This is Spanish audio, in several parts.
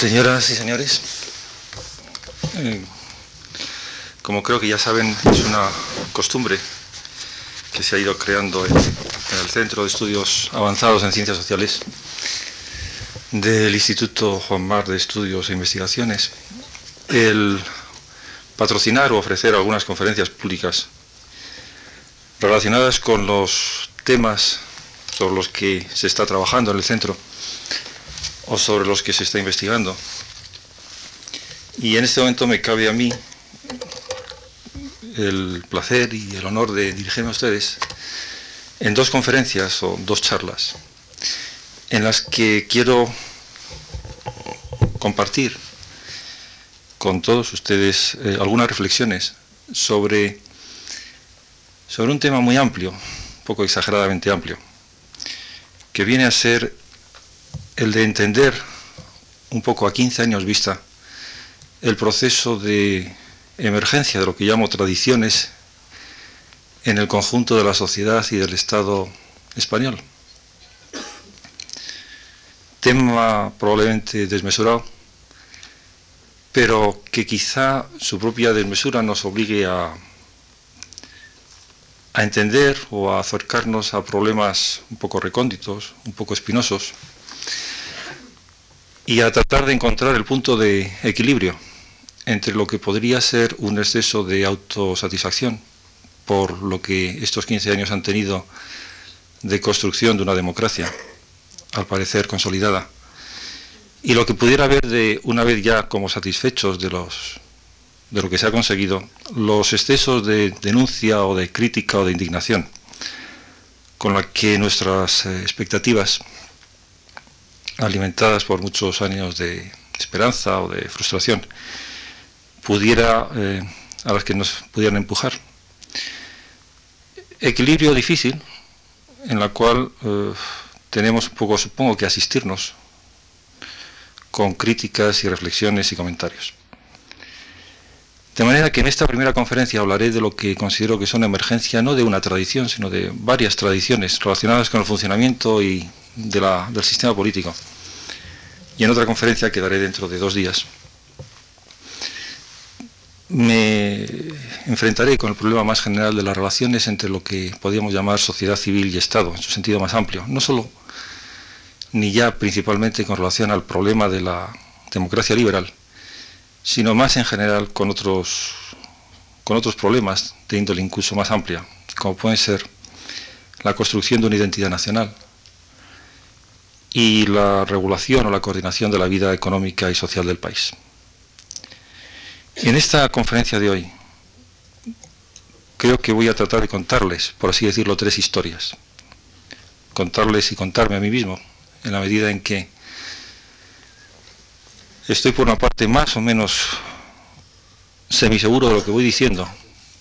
Señoras y señores, eh, como creo que ya saben, es una costumbre que se ha ido creando en, el Centro de Estudios Avanzados en Ciencias Sociales del Instituto Juan Mar de Estudios e Investigaciones, el patrocinar o ofrecer algunas conferencias públicas relacionadas con los temas sobre los que se está trabajando en el centro o sobre los que se está investigando. Y en este momento me cabe a mí el placer y el honor de dirigirme a ustedes en dos conferencias o dos charlas en las que quiero compartir con todos ustedes eh, algunas reflexiones sobre, sobre un tema muy amplio, un poco exageradamente amplio, que viene a ser el de entender un poco a 15 años vista el proceso de emergencia de lo que llamo tradiciones en el conjunto de la sociedad y del Estado español. Tema probablemente desmesurado, pero que quizá su propia desmesura nos obligue a, a entender o a acercarnos a problemas un poco recónditos, un poco espinosos, y a tratar de encontrar el punto de equilibrio entre lo que podría ser un exceso de autosatisfacción por lo que estos 15 años han tenido de construcción de una democracia, al parecer consolidada, y lo que pudiera haber de, una vez ya como satisfechos de, los, de lo que se ha conseguido, los excesos de denuncia o de crítica o de indignación, con la que nuestras eh, expectativas alimentadas por muchos años de esperanza o de frustración, pudiera, eh, a las que nos pudieran empujar. Equilibrio difícil, en la cual eh, tenemos un poco, supongo que asistirnos con críticas y reflexiones y comentarios. De manera que en esta primera conferencia hablaré de lo que considero que una emergencia no de una tradición, sino de varias tradiciones relacionadas con el funcionamiento y del sistema político. Y en otra conferencia que daré dentro de dos días, me enfrentaré con el problema más general de las relaciones entre lo que podríamos llamar sociedad civil y Estado, en su sentido más amplio. No solo, ni ya principalmente con relación al problema de la democracia liberal, sino más en general con otros, con otros problemas de índole incluso más amplia, como pueden ser la construcción de una identidad nacional, y la regulación o la coordinación de la vida económica y social del país. En esta conferencia de hoy creo que voy a tratar de contarles, por así decirlo, tres historias. Contarles y contarme a mí mismo, en la medida en que estoy por una parte más o menos semiseguro de lo que voy diciendo,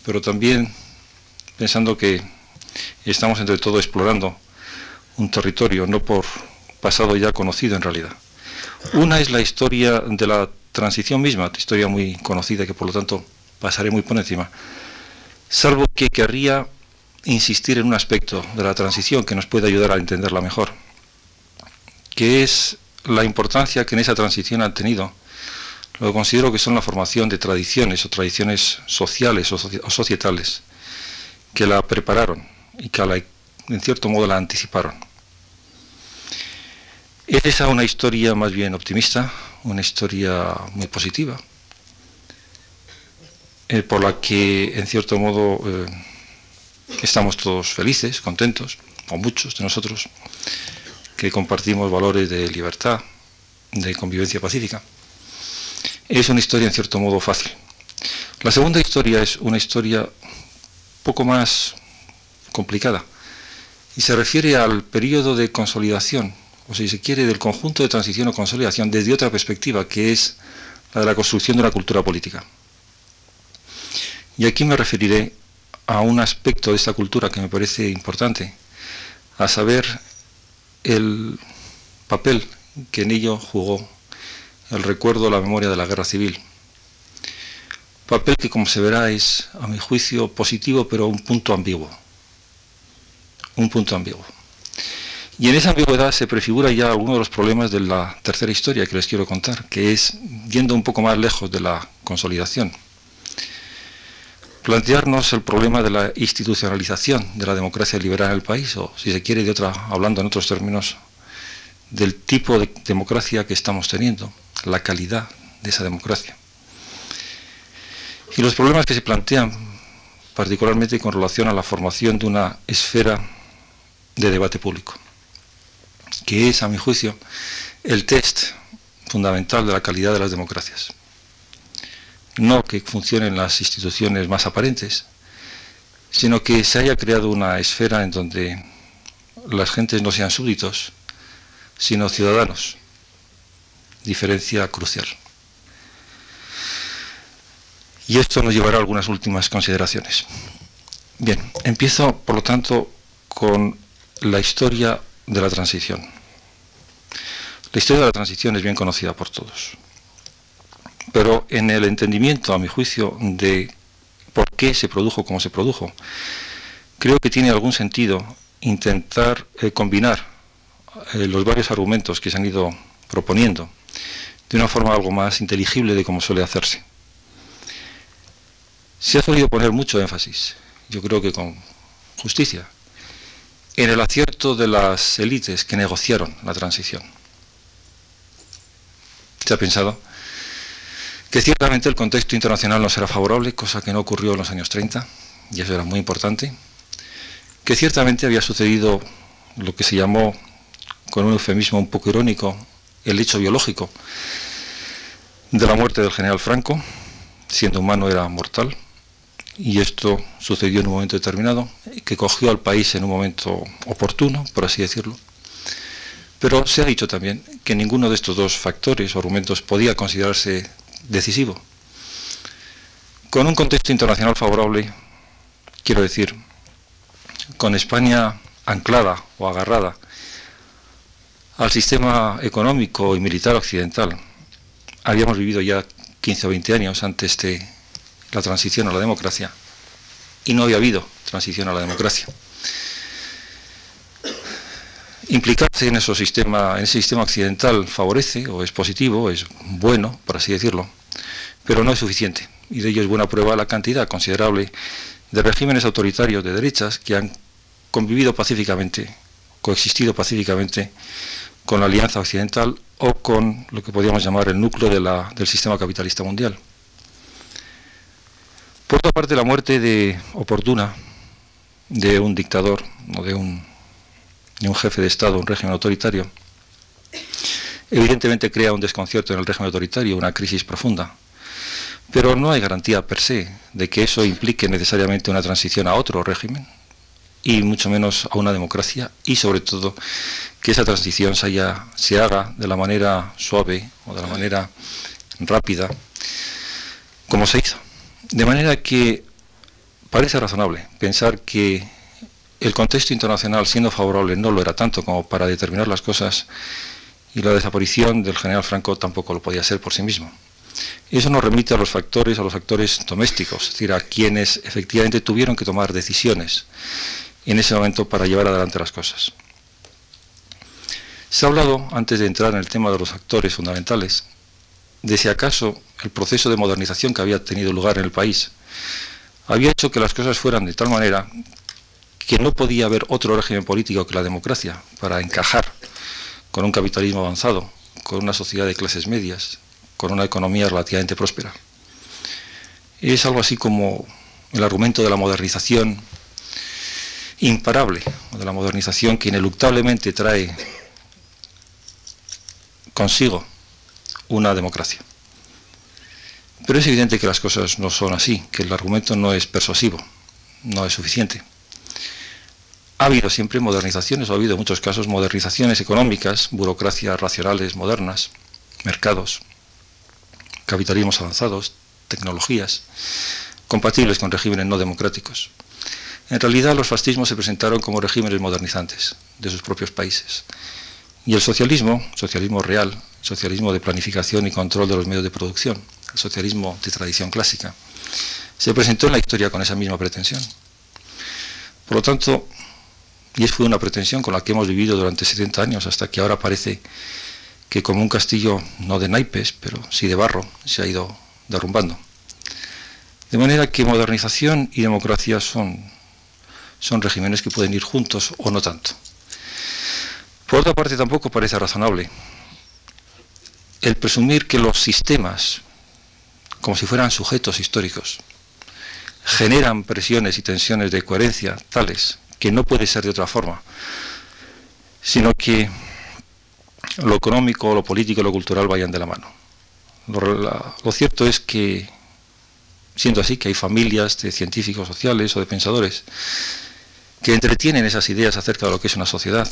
pero también pensando que estamos entre todo explorando un territorio, no por pasado ya conocido en realidad. Una es la historia de la transición misma, historia muy conocida que por lo tanto pasaré muy por encima, salvo que querría insistir en un aspecto de la transición que nos puede ayudar a entenderla mejor, que es la importancia que en esa transición han tenido lo que considero que son la formación de tradiciones o tradiciones sociales o, societales que la prepararon y que en cierto modo la anticiparon. Es una historia más bien optimista, una historia muy positiva, eh, por la que en cierto modo eh, estamos todos felices, contentos, o muchos de nosotros, que compartimos valores de libertad, de convivencia pacífica. Es una historia en cierto modo fácil. La segunda historia es una historia poco más complicada y se refiere al periodo de consolidación o si se quiere, del conjunto de transición o consolidación desde otra perspectiva, que es la de la construcción de una cultura política. Y aquí me referiré a un aspecto de esta cultura que me parece importante, a saber el papel que en ello jugó el recuerdo, la memoria de la guerra civil. Papel que, como se verá, es, a mi juicio, positivo, pero un punto ambiguo. Un punto ambiguo. Y en esa ambigüedad se prefigura ya alguno de los problemas de la tercera historia que les quiero contar, que es yendo un poco más lejos de la consolidación. Plantearnos el problema de la institucionalización de la democracia liberal en el país, o si se quiere, de otra, hablando en otros términos, del tipo de democracia que estamos teniendo, la calidad de esa democracia. Y los problemas que se plantean, particularmente con relación a la formación de una esfera de debate público, que es, a mi juicio, el test fundamental de la calidad de las democracias. No que funcionen las instituciones más aparentes, sino que se haya creado una esfera en donde las gentes no sean súbditos, sino ciudadanos. Diferencia crucial. Y esto nos llevará a algunas últimas consideraciones. Bien, empiezo, por lo tanto, con la historia de la transición. La historia de la transición es bien conocida por todos. Pero en el entendimiento, a mi juicio, de por qué se produjo como se produjo, creo que tiene algún sentido intentar eh, combinar eh, los varios argumentos que se han ido proponiendo de una forma algo más inteligible de cómo suele hacerse. Se ha solido poner mucho énfasis, yo creo que con justicia, en el acierto de las élites que negociaron la transición. Se ha pensado que ciertamente el contexto internacional no será favorable, cosa que no ocurrió en los años 30, y eso era muy importante, que ciertamente había sucedido lo que se llamó, con un eufemismo un poco irónico, el hecho biológico de la muerte del general Franco, siendo humano era mortal, y esto sucedió en un momento determinado, que cogió al país en un momento oportuno, por así decirlo. Pero se ha dicho también que ninguno de estos dos factores o argumentos podía considerarse decisivo. Con un contexto internacional favorable, quiero decir, con España anclada o agarrada al sistema económico y militar occidental, habíamos vivido ya 15 o 20 años antes de la transición a la democracia y no había habido transición a la democracia. Implicarse en, ese sistema, occidental favorece o es positivo, es bueno, por así decirlo, pero no es suficiente. Y de ello es buena prueba la cantidad considerable de regímenes autoritarios de derechas que han convivido pacíficamente, coexistido pacíficamente con la Alianza Occidental o con lo que podríamos llamar el núcleo del sistema capitalista mundial. Por otra parte, la muerte oportuna de un dictador o de un, de jefe de Estado, un régimen autoritario, evidentemente crea un desconcierto en el régimen autoritario, una crisis profunda. Pero no hay garantía per se de que eso implique necesariamente una transición a otro régimen, y mucho menos a una democracia, y sobre todo que esa transición se, se haga de la manera suave o de la manera rápida, como se hizo. De manera que parece razonable pensar que el contexto internacional, siendo favorable, no lo era tanto como para determinar las cosas y la desaparición del general Franco tampoco lo podía ser por sí mismo. Eso nos remite a los factores, a los factores domésticos, es decir, a quienes efectivamente tuvieron que tomar decisiones en ese momento para llevar adelante las cosas. Se ha hablado, antes de entrar en el tema de los actores fundamentales, de si acaso el proceso de modernización que había tenido lugar en el país había hecho que las cosas fueran de tal manera que no podía haber otro régimen político que la democracia para encajar con un capitalismo avanzado, con una sociedad de clases medias, con una economía relativamente próspera. Es algo así como el argumento de la modernización imparable, de la modernización que ineluctablemente trae consigo una democracia. Pero es evidente que las cosas no son así, que el argumento no es persuasivo, no es suficiente. Ha habido siempre modernizaciones, ha habido en muchos casos modernizaciones económicas, burocracias racionales modernas, mercados, capitalismos avanzados, tecnologías, compatibles con regímenes no democráticos. En realidad los fascismos se presentaron como regímenes modernizantes de sus propios países. Y el socialismo, socialismo real, socialismo de planificación y control de los medios de producción, socialismo de tradición clásica, se presentó en la historia con esa misma pretensión. Por lo tanto, Y es fue una pretensión con la que hemos vivido durante 70 años, hasta que ahora parece que como un castillo, no de naipes, pero sí de barro, se ha ido derrumbando. De manera que modernización y democracia son, son regímenes que pueden ir juntos o no tanto. Por otra parte, tampoco parece razonable el presumir que los sistemas, como si fueran sujetos históricos, generan presiones y tensiones de coherencia tales que no puede ser de otra forma, sino que lo económico, lo político y lo cultural vayan de la mano. Lo, cierto es que, siendo así, que hay familias de científicos sociales o de pensadores que entretienen esas ideas acerca de lo que es una sociedad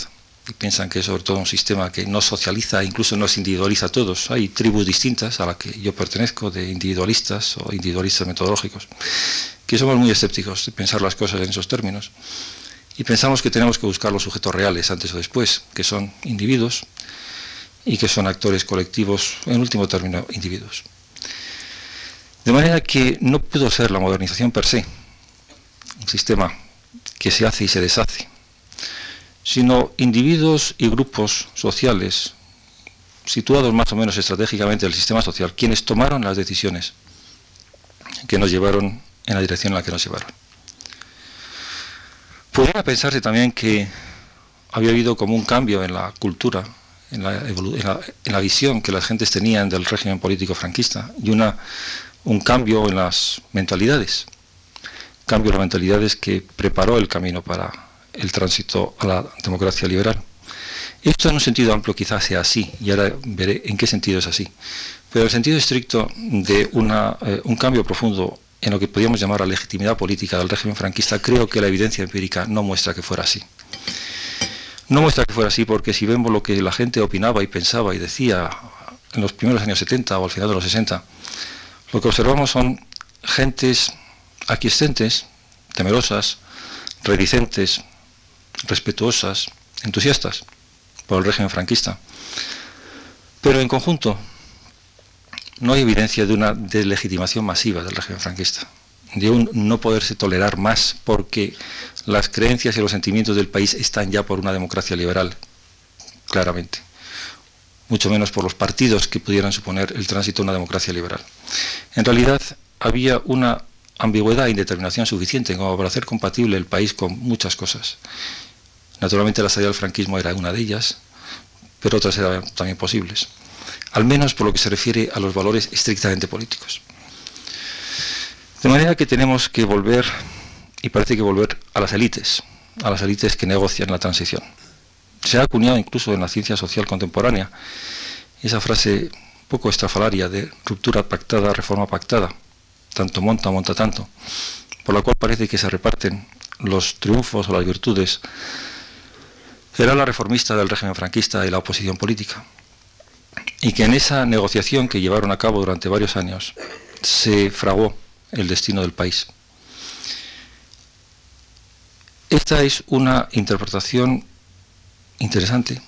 y piensan que es sobre todo un sistema que no socializa, incluso no se individualiza a todos. Hay tribus distintas a las que yo pertenezco, de individualistas o individualistas metodológicos, que somos muy escépticos de pensar las cosas en esos términos. Y pensamos que tenemos que buscar los sujetos reales antes o después, que son individuos y que son actores colectivos, en último término, individuos. De manera que no pudo ser la modernización per se, un sistema que se hace y se deshace, sino individuos y grupos sociales situados más o menos estratégicamente en el sistema social, quienes tomaron las decisiones que nos llevaron en la dirección en la que nos llevaron. Podría pensarse también que había habido como un cambio en la cultura en la, visión que las gentes tenían del régimen político franquista y una, un cambio en las mentalidades, cambio en las mentalidades que preparó el camino para el tránsito a la democracia liberal. Esto en un sentido amplio quizás sea así, y ahora veré en qué sentido es así. Pero el sentido estricto de eh, un cambio profundo en lo que podríamos llamar la legitimidad política del régimen franquista, creo que la evidencia empírica no muestra que fuera así. No muestra que fuera así porque si vemos lo que la gente opinaba y pensaba y decía en los primeros años 70 o al final de los 60, lo que observamos son gentes aquiescentes, temerosas, reticentes, respetuosas, entusiastas por el régimen franquista. Pero en conjunto no hay evidencia de una deslegitimación masiva del régimen franquista de un no poderse tolerar más porque las creencias y los sentimientos del país están ya por una democracia liberal, claramente. Mucho menos por los partidos que pudieran suponer el tránsito a una democracia liberal. En realidad había una ambigüedad e indeterminación suficiente como para hacer compatible el país con muchas cosas. Naturalmente la salida del franquismo era una de ellas, pero otras eran también posibles. Al menos por lo que se refiere a los valores estrictamente políticos. De manera que tenemos que volver, y parece que volver a las élites, a las élites que negocian la transición. Se ha acuñado incluso en la ciencia social contemporánea esa frase poco estrafalaria de ruptura pactada, reforma pactada, tanto monta, monta tanto, por la cual parece que se reparten los triunfos o las virtudes. Era la reformista del régimen franquista y la oposición política. Y que en esa negociación que llevaron a cabo durante varios años se fraguó el destino del país. Esta es una interpretación interesante,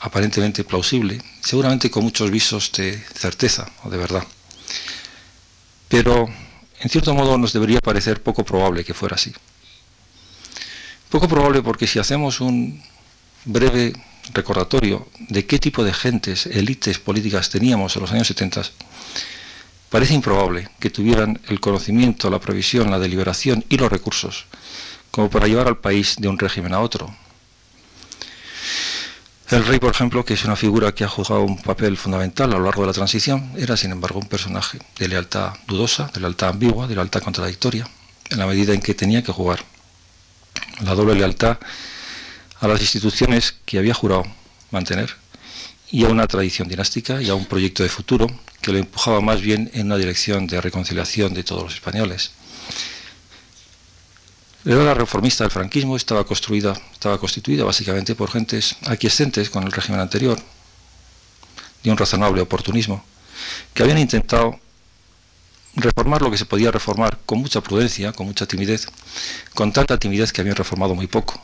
aparentemente plausible, seguramente con muchos visos de certeza o de verdad. Pero, en cierto modo, nos debería parecer poco probable que fuera así. Poco probable porque si hacemos un breve recordatorio de qué tipo de gentes, élites políticas teníamos en los años 70, Parece improbable que tuvieran el conocimiento, la previsión, la deliberación y los recursos como para llevar al país de un régimen a otro. El rey, por ejemplo, que es una figura que ha jugado un papel fundamental a lo largo de la transición, era sin embargo un personaje de lealtad dudosa, de lealtad ambigua, de lealtad contradictoria, en la medida en que tenía que jugar la doble lealtad a las instituciones que había jurado mantener y a una tradición dinástica y a un proyecto de futuro que lo empujaba más bien en una dirección de reconciliación de todos los españoles. La era reformista del franquismo estaba construida, estaba constituida básicamente por gentes aquiescentes con el régimen anterior, de un razonable oportunismo, que habían intentado reformar lo que se podía reformar con mucha prudencia, con mucha timidez, con tanta timidez que habían reformado muy poco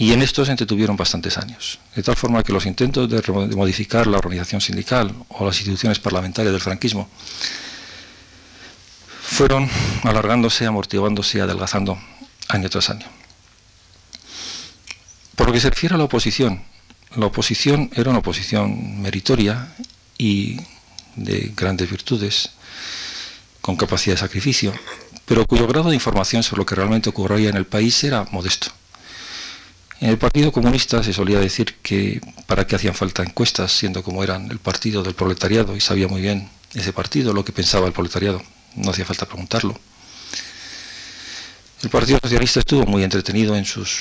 y en esto se entretuvieron bastantes años. De tal forma que los intentos de, modificar la organización sindical o las instituciones parlamentarias del franquismo fueron alargándose, amortiguándose adelgazando año tras año. Por lo que se refiere a la oposición, la oposición era una oposición meritoria y de grandes virtudes, con capacidad de sacrificio, pero cuyo grado de información sobre lo que realmente ocurría en el país era modesto. En el Partido Comunista se solía decir que para qué hacían falta encuestas, siendo como eran el partido del proletariado y sabía muy bien ese partido lo que pensaba el proletariado. No hacía falta preguntarlo. El Partido Socialista estuvo muy entretenido en sus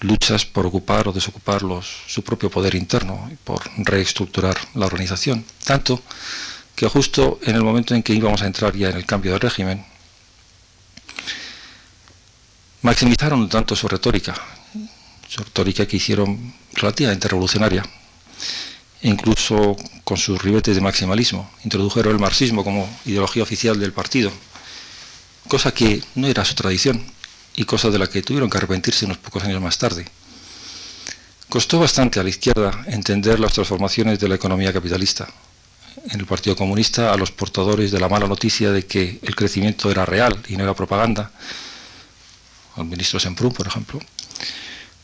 luchas por ocupar o desocupar su propio poder interno y por reestructurar la organización. Tanto que justo en el momento en que íbamos a entrar ya en el cambio de régimen, maximizaron tanto su retórica su retórica que hicieron relativamente revolucionaria, e incluso con sus ribetes de maximalismo. Introdujeron el marxismo como ideología oficial del partido, cosa que no era su tradición y cosa de la que tuvieron que arrepentirse unos pocos años más tarde. Costó bastante a la izquierda entender las transformaciones de la economía capitalista. En el Partido Comunista, a los portadores de la mala noticia de que el crecimiento era real y no era propaganda, al ministro Semprún, por ejemplo,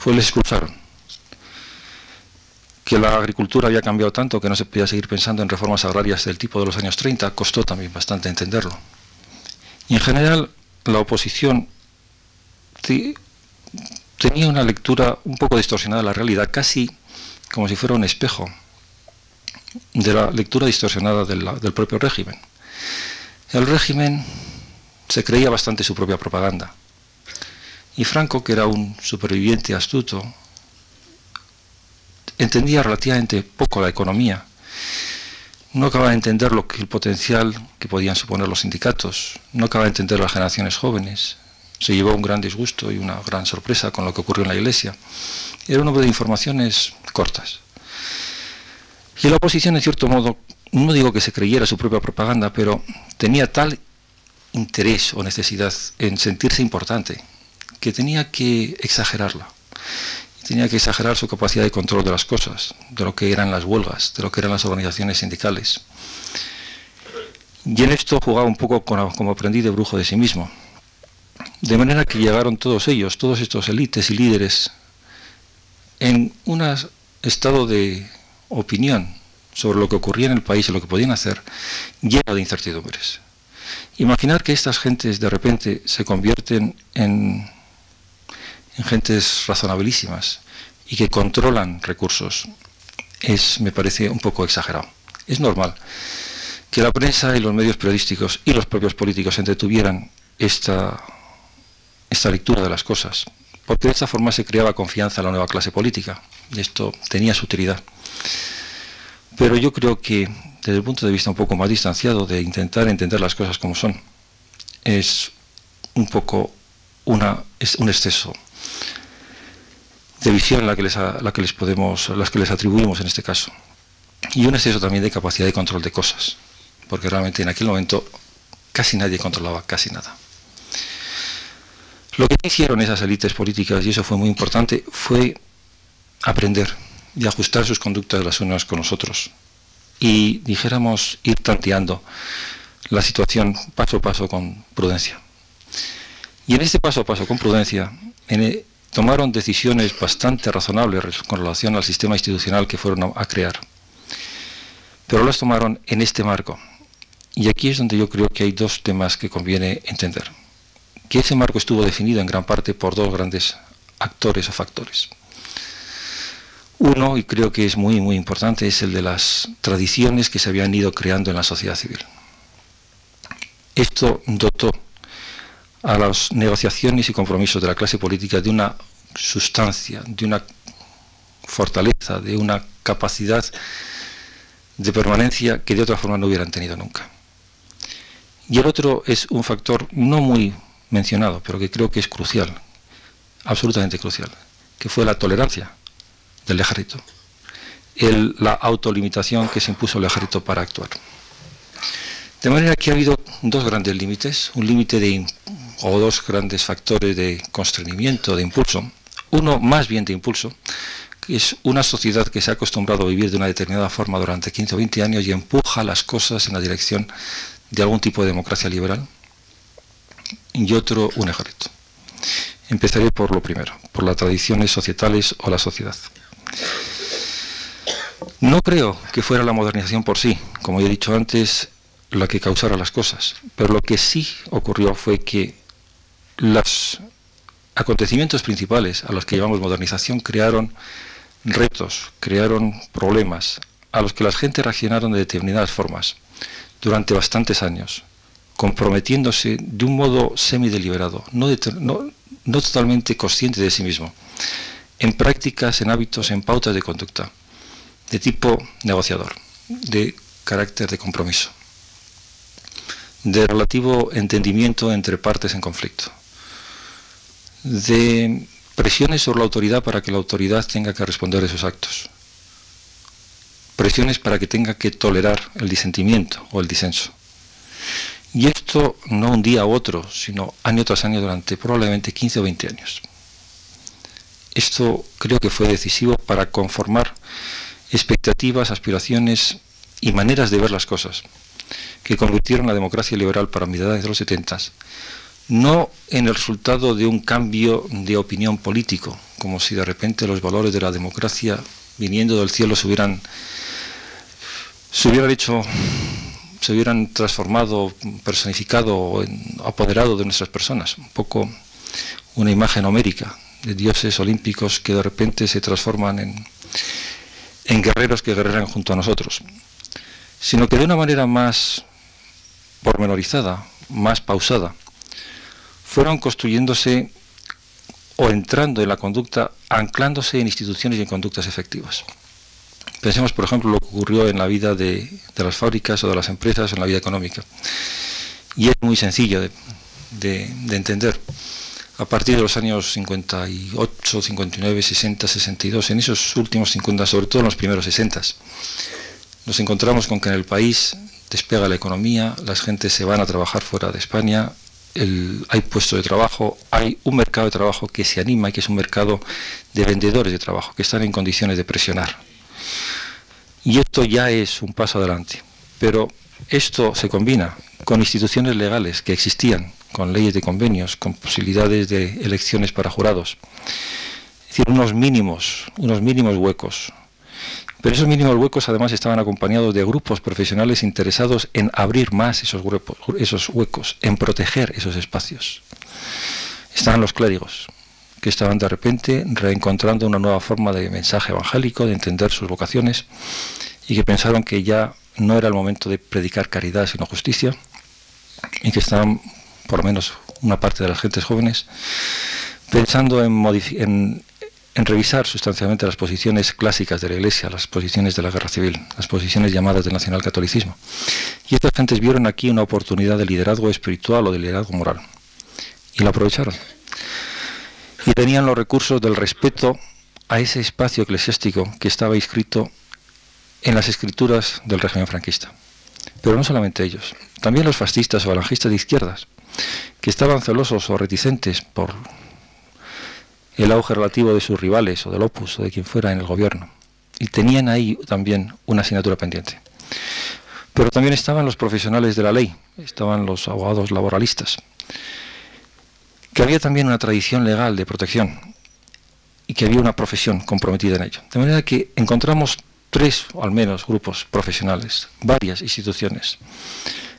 pues les expulsaron. Que la agricultura había cambiado tanto que no se podía seguir pensando en reformas agrarias del tipo de los años 30 costó también bastante entenderlo. Y en general la oposición tenía una lectura un poco distorsionada de la realidad, casi como si fuera un espejo de la lectura distorsionada del propio régimen. El régimen se creía bastante su propia propaganda. Y Franco, que era un superviviente astuto, entendía relativamente poco la economía. No acaba de entender lo que el potencial que podían suponer los sindicatos, no acaba de entender las generaciones jóvenes. Se llevó un gran disgusto y una gran sorpresa con lo que ocurrió en la iglesia. Era un hombre de informaciones cortas. Y la oposición, en cierto modo, no digo que se creyera su propia propaganda, pero tenía tal interés o necesidad en sentirse importante, que tenía que exagerarla. Tenía que exagerar su capacidad de control de las cosas, de lo que eran las huelgas, de lo que eran las organizaciones sindicales. Y en esto jugaba un poco como aprendí de brujo de sí mismo. De manera que llegaron todos ellos, todos estos élites y líderes, en un estado de opinión sobre lo que ocurría en el país y lo que podían hacer, lleno de incertidumbres. Imaginar que estas gentes de repente se convierten en en gentes razonabilísimas y que controlan recursos, es, me parece, un poco exagerado. Es normal que la prensa y los medios periodísticos y los propios políticos entretuvieran esta, esta lectura de las cosas, porque de esta forma se creaba confianza en la nueva clase política, y esto tenía su utilidad. Pero yo creo que desde el punto de vista un poco más distanciado de intentar entender las cosas como son, es un poco una, un exceso de visión la que les, la que les podemos, las que les atribuimos en este caso. Y un exceso también de capacidad de control de cosas, porque realmente en aquel momento casi nadie controlaba casi nada. Lo que hicieron esas élites políticas, y eso fue muy importante, fue aprender y ajustar sus conductas las unas con los otros. Y dijéramos ir tanteando la situación paso a paso con prudencia. Y en este paso a paso con prudencia, en, tomaron decisiones bastante razonables con relación al sistema institucional que fueron a, crear. Pero las tomaron en este marco. Y aquí es donde yo creo que hay dos temas que conviene entender. Que ese marco estuvo definido en gran parte por dos grandes actores o factores. Uno, y creo que es muy, muy importante, es el de las tradiciones que se habían ido creando en la sociedad civil. Esto dotó a las negociaciones y compromisos de la clase política de una sustancia, de una fortaleza, de una capacidad de permanencia que de otra forma no hubieran tenido nunca. Y el otro es un factor no muy mencionado, pero que creo que es crucial, absolutamente crucial, que fue la tolerancia del ejército, la autolimitación que se impuso el ejército para actuar. De manera que ha habido dos grandes límites, un límite de o dos grandes factores de constreñimiento, de impulso. Uno más bien de impulso, que es una sociedad que se ha acostumbrado a vivir de una determinada forma durante 15 o 20 años y empuja las cosas en la dirección de algún tipo de democracia liberal. Y otro, un ejército. Empezaré por lo primero, por las tradiciones societales o la sociedad. No creo que fuera la modernización por sí, como he dicho antes, la que causara las cosas, pero lo que sí ocurrió fue que los acontecimientos principales a los que llamamos modernización crearon retos, crearon problemas a los que la gente reaccionaron de determinadas formas durante bastantes años, comprometiéndose de un modo semideliberado, no, no, no totalmente consciente de sí mismo, en prácticas, en hábitos, en pautas de conducta de tipo negociador, de carácter de compromiso, de relativo entendimiento entre partes en conflicto, de presiones sobre la autoridad para que la autoridad tenga que responder de sus actos, presiones para que tenga que tolerar el disentimiento o el disenso. Y esto no un día u otro, sino año tras año durante probablemente 15 o 20 años. Esto creo que fue decisivo para conformar expectativas, aspiraciones y maneras de ver las cosas que convirtieron la democracia liberal para mitad de los 70 no en el resultado de un cambio de opinión político, como si de repente los valores de la democracia viniendo del cielo se hubieran, se hubieran hecho, se hubieran transformado, personificado o apoderado de nuestras personas. Un poco una imagen homérica de dioses olímpicos que de repente se transforman en, en guerreros que guerreran junto a nosotros, sino que de una manera más pormenorizada, más pausada, fueron construyéndose o entrando en la conducta, anclándose en instituciones y en conductas efectivas. Pensemos, por ejemplo, lo que ocurrió en la vida de, las fábricas o de las empresas, en la vida económica. Y es muy sencillo de, entender. A partir de los años 58, 59, 60, 62, en esos últimos 50, sobre todo en los primeros 60, nos encontramos con que en el país despega la economía, las gentes se van a trabajar fuera de España, hay puestos de trabajo, hay un mercado de trabajo que se anima y que es un mercado de vendedores de trabajo que están en condiciones de presionar. Y esto ya es un paso adelante. Pero esto se combina con instituciones legales que existían, con leyes de convenios, con posibilidades de elecciones para jurados. Es decir, unos mínimos, unos mínimos huecos pero esos mínimos huecos además estaban acompañados de grupos profesionales interesados en abrir más esos, esos huecos, en proteger esos espacios. Estaban los clérigos, que estaban de repente reencontrando una nueva forma de mensaje evangélico, de entender sus vocaciones, y que pensaron que ya no era el momento de predicar caridad, sino justicia, y que estaban, por lo menos una parte de las gentes jóvenes, pensando en, revisar sustancialmente las posiciones clásicas de la Iglesia, las posiciones de la guerra civil, las posiciones llamadas del nacionalcatolicismo. Y estas gentes vieron aquí una oportunidad de liderazgo espiritual o de liderazgo moral. Y la aprovecharon. Y tenían los recursos del respeto a ese espacio eclesiástico que estaba inscrito en las escrituras del régimen franquista. Pero no solamente ellos, también los fascistas o falangistas de izquierdas, que estaban celosos o reticentes por el auge relativo de sus rivales o del opus o de quien fuera en el gobierno. Y tenían ahí también una asignatura pendiente. Pero también estaban los profesionales de la ley, estaban los abogados laboralistas, que había también una tradición legal de protección y que había una profesión comprometida en ello. De manera que encontramos tres o al menos grupos profesionales, varias instituciones,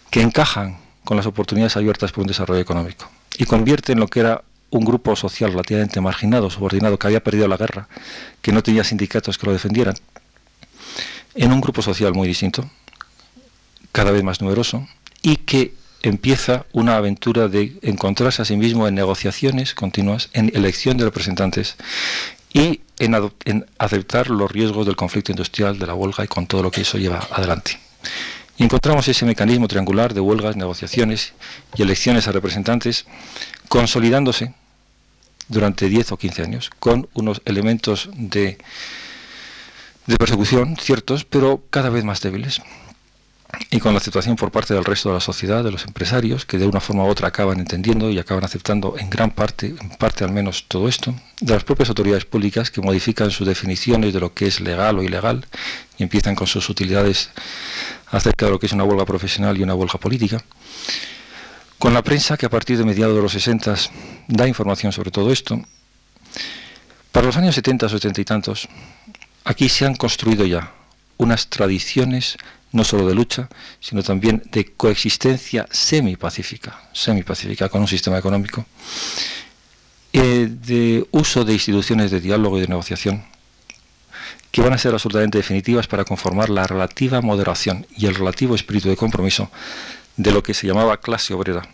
que encajan con las oportunidades abiertas por un desarrollo económico y convierten lo que era un grupo social relativamente marginado, subordinado, que había perdido la guerra, que no tenía sindicatos que lo defendieran, en un grupo social muy distinto, cada vez más numeroso, y que empieza una aventura de encontrarse a sí mismo en negociaciones continuas, en elección de representantes y en, en aceptar los riesgos del conflicto industrial, de la huelga y con todo lo que eso lleva adelante. Y encontramos ese mecanismo triangular de huelgas, negociaciones y elecciones a representantes consolidándose durante 10 o 15 años, con unos elementos de, de persecución ciertos, pero cada vez más débiles. Y con la aceptación por parte del resto de la sociedad, de los empresarios, que de una forma u otra acaban entendiendo y acaban aceptando en gran parte, en parte al menos todo esto, de las propias autoridades públicas que modifican sus definiciones de lo que es legal o ilegal y empiezan con sus utilidades acerca de lo que es una huelga profesional y una huelga política, Con la prensa que a partir de mediados de los 60 da información sobre todo esto, para los años 70, 70 y tantos, aquí se han construido ya unas tradiciones no solo de lucha, sino también de coexistencia semipacífica, semipacífica con un sistema económico, eh, de uso de instituciones de diálogo y de negociación, que van a ser absolutamente definitivas para conformar la relativa moderación y el relativo espíritu de compromiso de lo que se llamaba clase obrera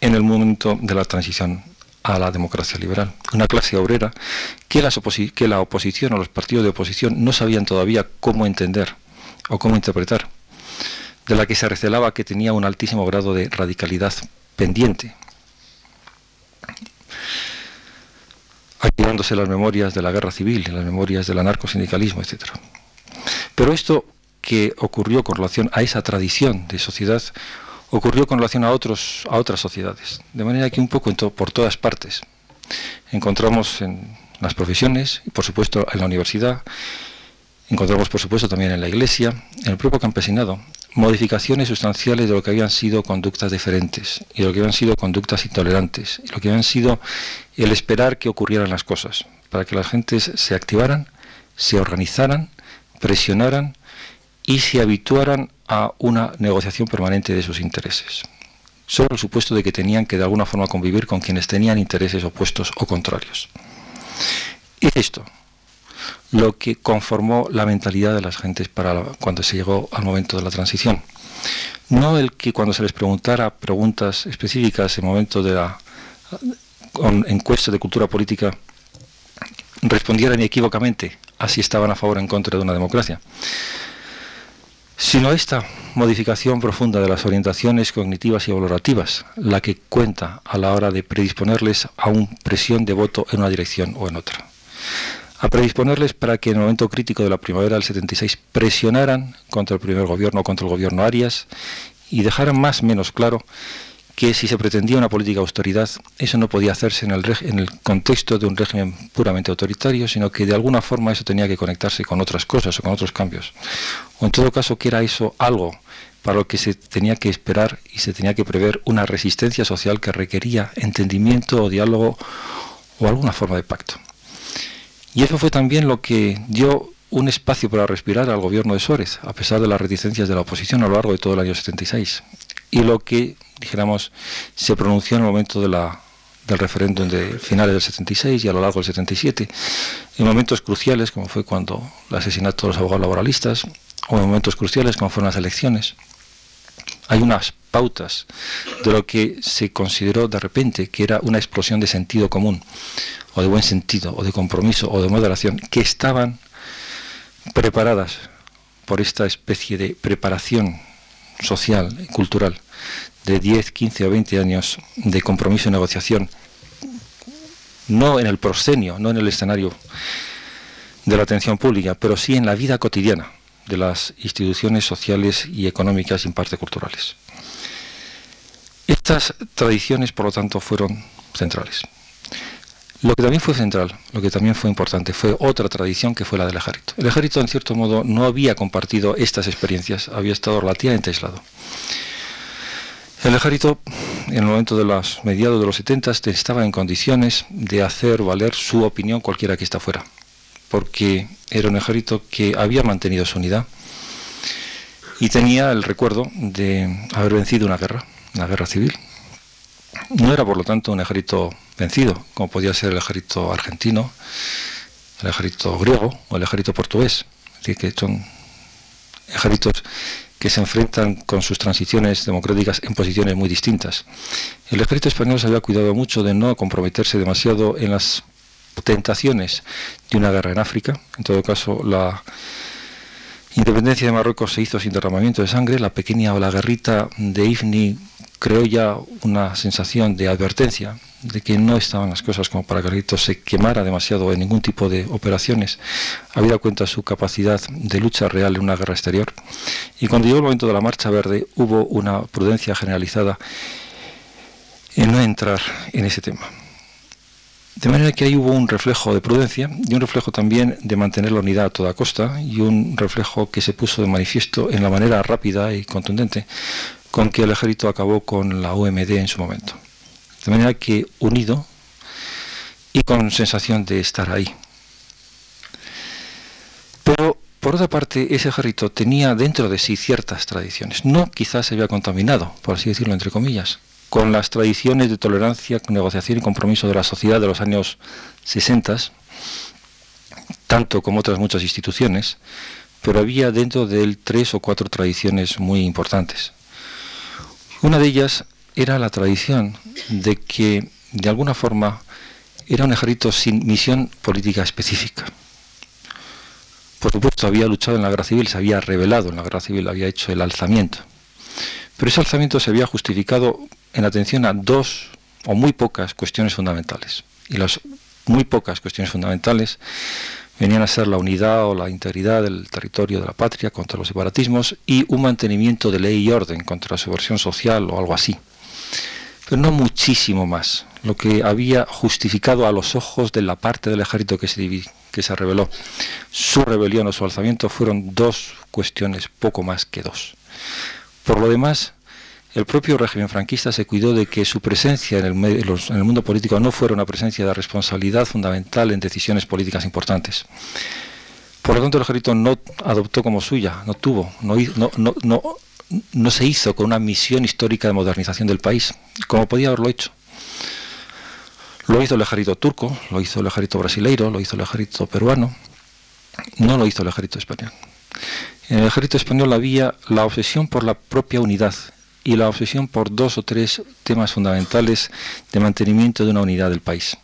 en el momento de la transición a la democracia liberal. Una clase obrera que, que la oposición o los partidos de oposición no sabían todavía cómo entender o cómo interpretar, de la que se recelaba que tenía un altísimo grado de radicalidad pendiente, activándose las memorias de la guerra civil, las memorias del anarcosindicalismo, etc. Pero esto que ocurrió con relación a esa tradición de sociedad ocurrió con relación a otros a otras sociedades, de manera que un poco por todas partes encontramos en las profesiones y por supuesto en la universidad Encontramos, por supuesto, también en la Iglesia, en el propio campesinado, modificaciones sustanciales de lo que habían sido conductas diferentes y de lo que habían sido conductas intolerantes y lo que habían sido el esperar que ocurrieran las cosas, para que las gentes se activaran, se organizaran, presionaran y se habituaran a una negociación permanente de sus intereses, sobre el supuesto de que tenían que de alguna forma convivir con quienes tenían intereses opuestos o contrarios. Y esto, lo que conformó la mentalidad de las gentes para cuando se llegó al momento de la transición. No el que cuando se les preguntara preguntas específicas en momento de la encuesta de cultura política respondieran inequívocamente a si estaban a favor o en contra de una democracia, sino esta modificación profunda de las orientaciones cognitivas y valorativas, la que cuenta a la hora de predisponerles a una presión de voto en una dirección o en otra. A predisponerles para que en el momento crítico de la primavera del 76 presionaran contra el primer gobierno, contra el gobierno Arias, y dejaran más o menos claro que si se pretendía una política de austeridad, eso no podía hacerse en el, en el contexto de un régimen puramente autoritario, sino que de alguna forma eso tenía que conectarse con otras cosas o con otros cambios. O en todo caso que era eso algo para lo que se tenía que esperar y se tenía que prever una resistencia social que requería entendimiento o diálogo o alguna forma de pacto. Y eso fue también lo que dio un espacio para respirar al gobierno de Suárez, a pesar de las reticencias de la oposición a lo largo de todo el año 76. Y lo que, dijéramos, se pronunció en el momento del referéndum de finales del 76 y a lo largo del 77, en momentos cruciales, como fue cuando el asesinato de los abogados laboralistas, o en momentos cruciales, como fueron las elecciones. Hay unas pautas de lo que se consideró de repente que era una explosión de sentido común, o de buen sentido, o de compromiso, o de moderación, que estaban preparadas por esta especie de preparación social cultural de 10, 15 o 20 años de compromiso y negociación, no en el proscenio, no en el escenario de la atención pública, pero sí en la vida cotidiana de las instituciones sociales y económicas y en parte culturales. Estas tradiciones, por lo tanto, fueron centrales. Lo que también fue central, lo que también fue importante, fue otra tradición que fue la del ejército. El ejército, en cierto modo, no había compartido estas experiencias, había estado relativamente aislado. El ejército, en el momento de los mediados de los 70, estaba en condiciones de hacer valer su opinión cualquiera que está fuera, porque era un ejército que había mantenido su unidad y tenía el recuerdo de haber vencido una guerra, una guerra civil, no era, por lo tanto, un ejército vencido, como podía ser el ejército argentino, el ejército griego o el ejército portugués. Es que son ejércitos que se enfrentan con sus transiciones democráticas en posiciones muy distintas. El ejército español se había cuidado mucho de no comprometerse demasiado en las tentaciones de una guerra en África. En todo caso, la independencia de Marruecos se hizo sin derramamiento de sangre. La pequeña o la guerrita de Ifni creó ya una sensación de advertencia de que no estaban las cosas como para que Carlitos se quemara demasiado en ningún tipo de operaciones, habida cuenta su capacidad de lucha real en una guerra exterior. Y cuando llegó el momento de la Marcha Verde hubo una prudencia generalizada en no entrar en ese tema. De manera que ahí hubo un reflejo de prudencia y un reflejo también de mantener la unidad a toda costa y un reflejo que se puso de manifiesto en la manera rápida y contundente con que el ejército acabó con la OMD en su momento. De manera que unido y con sensación de estar ahí. Pero, por otra parte, ese ejército tenía dentro de sí ciertas tradiciones. No quizás se había contaminado, por así decirlo, entre comillas, con las tradiciones de tolerancia, negociación y compromiso de la sociedad de los años 60, tanto como otras muchas instituciones, pero había dentro de él tres o cuatro tradiciones muy importantes. Una de ellas era la tradición de que, de alguna forma, era un ejército sin misión política específica. Por supuesto, había luchado en la guerra civil, se había rebelado en la guerra civil, había hecho el alzamiento. Pero ese alzamiento se había justificado en atención a dos o muy pocas cuestiones fundamentales. Y las muy pocas cuestiones fundamentales venían a ser la unidad o la integridad del territorio de la patria contra los separatismos y un mantenimiento de ley y orden contra la subversión social o algo así. Pero no muchísimo más. Lo que había justificado a los ojos de la parte del ejército que se, que se rebeló su rebelión o su alzamiento fueron dos cuestiones, poco más que dos. Por lo demás, el propio régimen franquista se cuidó de que su presencia en el, en el, mundo político no fuera una presencia de responsabilidad fundamental en decisiones políticas importantes. Por lo tanto, el ejército no adoptó como suya, no tuvo, no, no, no, no se hizo con una misión histórica de modernización del país, como podía haberlo hecho. Lo hizo el ejército turco, lo hizo el ejército brasileiro, lo hizo el ejército peruano, no lo hizo el ejército español. En el ejército español había la obsesión por la propia unidad y la obsesión por dos o tres temas fundamentales de mantenimiento de una unidad del país.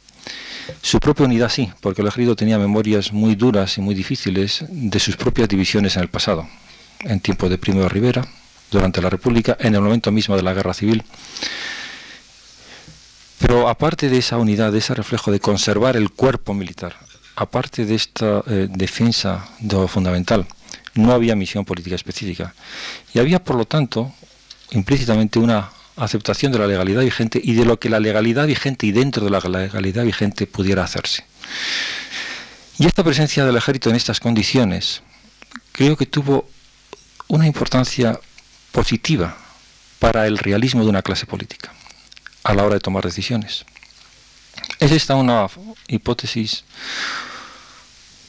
Su propia unidad sí, porque el ejército tenía memorias muy duras y muy difíciles de sus propias divisiones en el pasado, en tiempo de Primo de Rivera, durante la República, en el momento mismo de la Guerra Civil. Pero aparte de esa unidad, de ese reflejo de conservar el cuerpo militar, aparte de esta eh, defensa fundamental, no había misión política específica. Y había, por lo tanto, implícitamente una aceptación de la legalidad vigente y de lo que la legalidad vigente y dentro de la legalidad vigente pudiera hacerse. Y esta presencia del ejército en estas condiciones creo que tuvo una importancia positiva para el realismo de una clase política a la hora de tomar decisiones. Es esta una hipótesis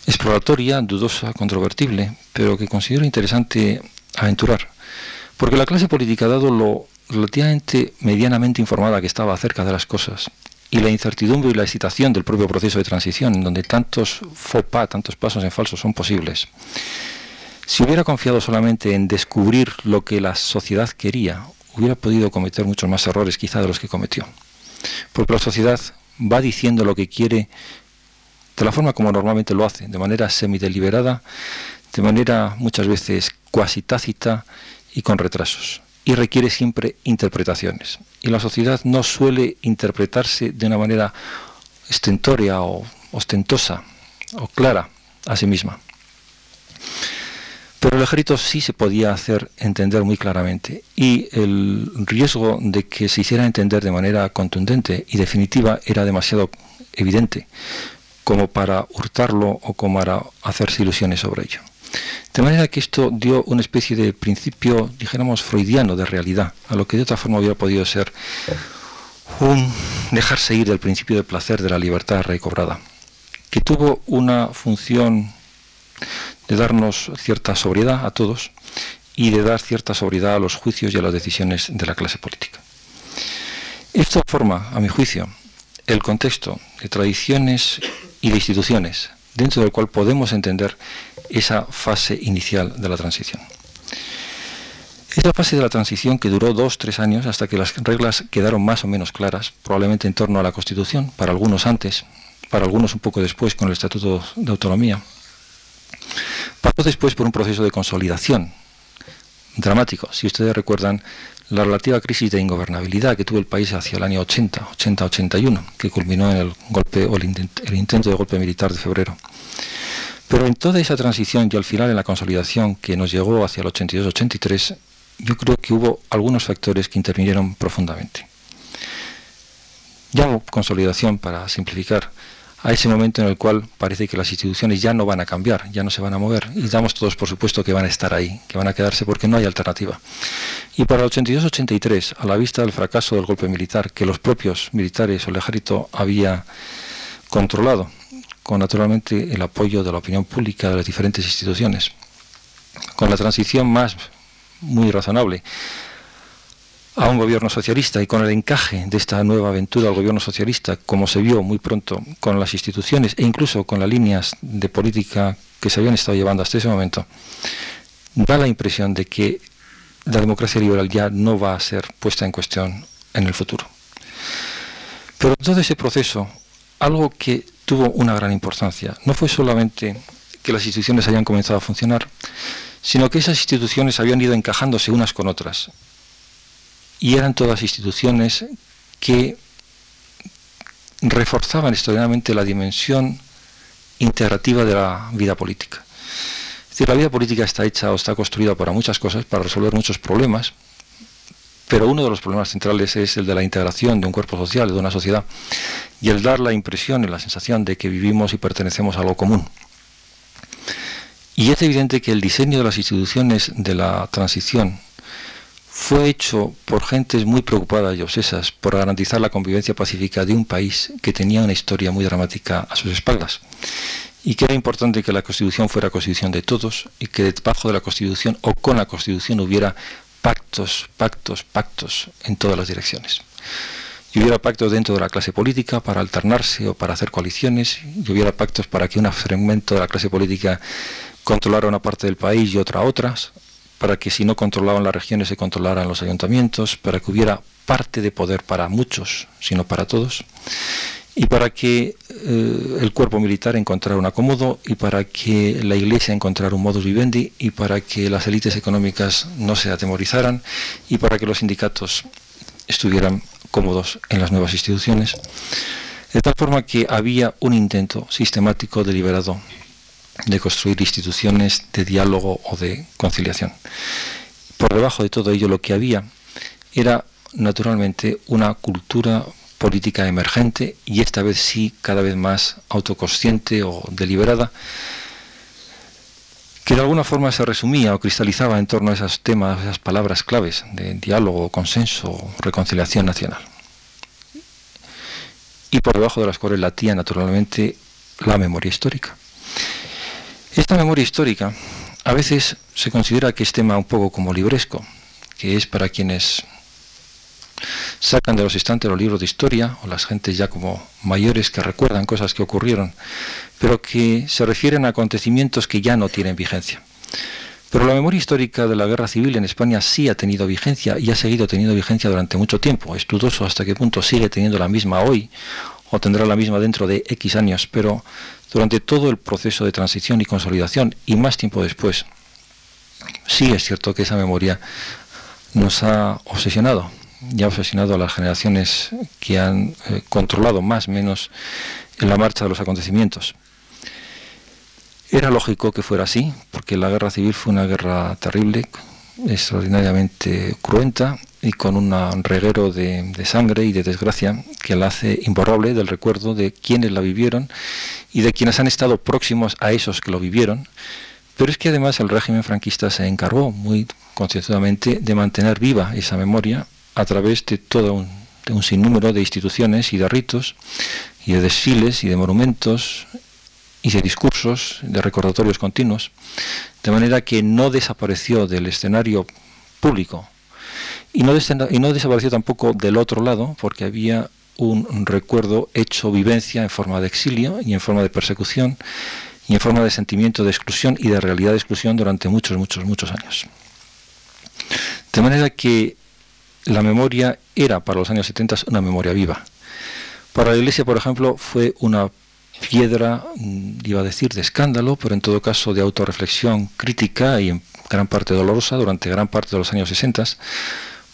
exploratoria, dudosa, controvertible, pero que considero interesante aventurar. Porque la clase política, dado lo relativamente medianamente informada que estaba acerca de las cosas, y la incertidumbre y la excitación del propio proceso de transición, en donde tantos faux tantos pasos en falso son posibles, si hubiera confiado solamente en descubrir lo que la sociedad quería, hubiera podido cometer muchos más errores quizá de los que cometió. Porque la sociedad va diciendo lo que quiere de la forma como normalmente lo hace, de manera semideliberada, de manera muchas veces cuasi tácita y con retrasos. Y requiere siempre interpretaciones. Y la sociedad no suele interpretarse de una manera estentórea o ostentosa o clara a sí misma. Pero el ejército sí se podía hacer entender muy claramente y el riesgo de que se hiciera entender de manera contundente y definitiva era demasiado evidente como para hurtarlo o como para hacerse ilusiones sobre ello. De manera que esto dio una especie de principio, dijéramos, freudiano de realidad, a lo que de otra forma hubiera podido ser un dejarse ir del principio de placer de la libertad recobrada, que tuvo una función de darnos cierta sobriedad a todos y de dar cierta sobriedad a los juicios y a las decisiones de la clase política. Esto forma, a mi juicio, el contexto de tradiciones y de instituciones dentro del cual podemos entender esa fase inicial de la transición. Esa fase de la transición que duró dos, tres años hasta que las reglas quedaron más o menos claras, probablemente en torno a la Constitución, para algunos antes, para algunos un poco después con el Estatuto de Autonomía. Pasó después por un proceso de consolidación dramático. Si ustedes recuerdan la relativa crisis de ingobernabilidad que tuvo el país hacia el año 80, 80-81, que culminó en el golpe o el intento de golpe militar de febrero. Pero en toda esa transición y al final en la consolidación que nos llegó hacia el 82-83, yo creo que hubo algunos factores que intervinieron profundamente. Llamo consolidación para simplificar a ese momento en el cual parece que las instituciones ya no van a cambiar, ya no se van a mover, y damos todos por supuesto que van a estar ahí, que van a quedarse porque no hay alternativa. Y para el 82-83, a la vista del fracaso del golpe militar, que los propios militares o el ejército había controlado, con naturalmente el apoyo de la opinión pública de las diferentes instituciones, con la transición más muy razonable a un gobierno socialista y con el encaje de esta nueva aventura al gobierno socialista, como se vio muy pronto con las instituciones e incluso con las líneas de política que se habían estado llevando hasta ese momento, da la impresión de que la democracia liberal ya no va a ser puesta en cuestión en el futuro. Pero todo ese proceso, algo que tuvo una gran importancia, no fue solamente que las instituciones hayan comenzado a funcionar, sino que esas instituciones habían ido encajándose unas con otras y eran todas instituciones que reforzaban extraordinariamente la dimensión integrativa de la vida política. Es decir, la vida política está hecha o está construida para muchas cosas, para resolver muchos problemas, pero uno de los problemas centrales es el de la integración de un cuerpo social, de una sociedad, y el dar la impresión y la sensación de que vivimos y pertenecemos a algo común. Y es evidente que el diseño de las instituciones de la transición fue hecho por gentes muy preocupadas y obsesas por garantizar la convivencia pacífica de un país que tenía una historia muy dramática a sus espaldas y que era importante que la Constitución fuera Constitución de todos y que debajo de la Constitución o con la Constitución hubiera pactos, pactos, pactos en todas las direcciones. Y hubiera pactos dentro de la clase política para alternarse o para hacer coaliciones, y hubiera pactos para que un fragmento de la clase política controlara una parte del país y otra otras, para que si no controlaban las regiones se controlaran los ayuntamientos, para que hubiera parte de poder para muchos, sino para todos, y para que eh, el cuerpo militar encontrara un acomodo, y para que la iglesia encontrara un modus vivendi, y para que las élites económicas no se atemorizaran, y para que los sindicatos estuvieran cómodos en las nuevas instituciones. De tal forma que había un intento sistemático, deliberado, de construir instituciones de diálogo o de conciliación. Por debajo de todo ello lo que había era naturalmente una cultura política emergente y esta vez sí cada vez más autoconsciente o deliberada que de alguna forma se resumía o cristalizaba en torno a esos temas, esas palabras claves de diálogo, consenso, reconciliación nacional. Y por debajo de las cuales latía naturalmente la memoria histórica. Esta memoria histórica a veces se considera que es tema un poco como libresco, que es para quienes sacan de los estantes los libros de historia o las gentes ya como mayores que recuerdan cosas que ocurrieron, pero que se refieren a acontecimientos que ya no tienen vigencia. Pero la memoria histórica de la guerra civil en España sí ha tenido vigencia y ha seguido teniendo vigencia durante mucho tiempo. Es dudoso hasta qué punto sigue teniendo la misma hoy o tendrá la misma dentro de X años, pero durante todo el proceso de transición y consolidación y más tiempo después, sí es cierto que esa memoria nos ha obsesionado, y ha obsesionado a las generaciones que han eh, controlado más o menos en la marcha de los acontecimientos. Era lógico que fuera así, porque la guerra civil fue una guerra terrible, extraordinariamente cruenta y con un reguero de, sangre y de desgracia que la hace imborrable del recuerdo de quienes la vivieron y de quienes han estado próximos a esos que lo vivieron. Pero es que además el régimen franquista se encargó muy concienzudamente de mantener viva esa memoria a través de todo un, de un sinnúmero de instituciones y de ritos y de desfiles y de monumentos y de discursos, de recordatorios continuos, de manera que no desapareció del escenario público y no, desapareció tampoco del otro lado, porque había un recuerdo hecho vivencia en forma de exilio y en forma de persecución y en forma de sentimiento de exclusión y de realidad de exclusión durante muchos, muchos, muchos años. De manera que la memoria era para los años 70 una memoria viva. Para la Iglesia, por ejemplo, fue una piedra, mm, iba a decir, de escándalo, pero en todo caso de autorreflexión crítica y en gran parte dolorosa durante gran parte de los años 60,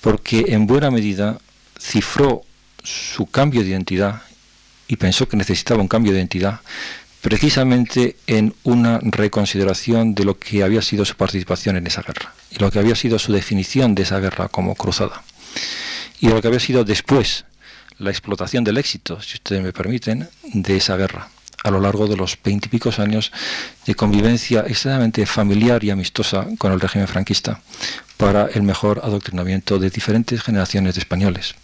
porque en buena medida cifró su cambio de identidad y pensó que necesitaba un cambio de identidad precisamente en una reconsideración de lo que había sido su participación en esa guerra y lo que había sido su definición de esa guerra como cruzada y lo que había sido después la explotación del éxito, si ustedes me permiten, de esa guerra a lo largo de los veintipicos años de convivencia extremadamente familiar y amistosa con el régimen franquista para el mejor adoctrinamiento de diferentes generaciones de españoles.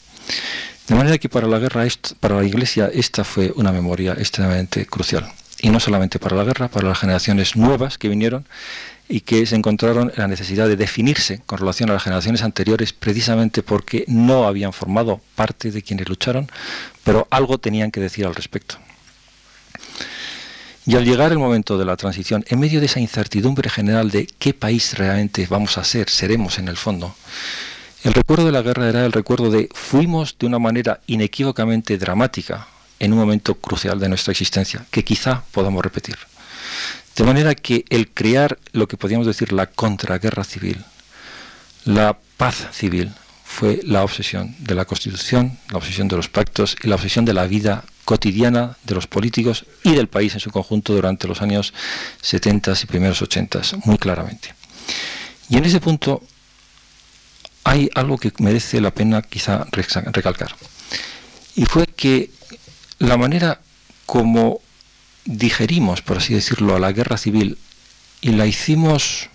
De manera que para la guerra, para la Iglesia, esta fue una memoria extremadamente crucial. Y no solamente para la guerra, para las generaciones nuevas que vinieron y que se encontraron en la necesidad de definirse con relación a las generaciones anteriores precisamente porque no habían formado parte de quienes lucharon, pero algo tenían que decir al respecto. Y al llegar el momento de la transición, en medio de esa incertidumbre general de qué país realmente vamos a ser, seremos en el fondo, el recuerdo de la guerra era el recuerdo de fuimos de una manera inequívocamente dramática en un momento crucial de nuestra existencia, que quizá podamos repetir. De manera que el crear lo que podríamos decir la contraguerra civil, la paz civil, fue la obsesión de la Constitución, la obsesión de los pactos y la obsesión de la vida cotidiana de los políticos y del país en su conjunto durante los años 70 y primeros 80, muy claramente. Y en ese punto hay algo que merece la pena quizá recalcar. Y fue que la manera como digerimos, por así decirlo, a la guerra civil y la hicimos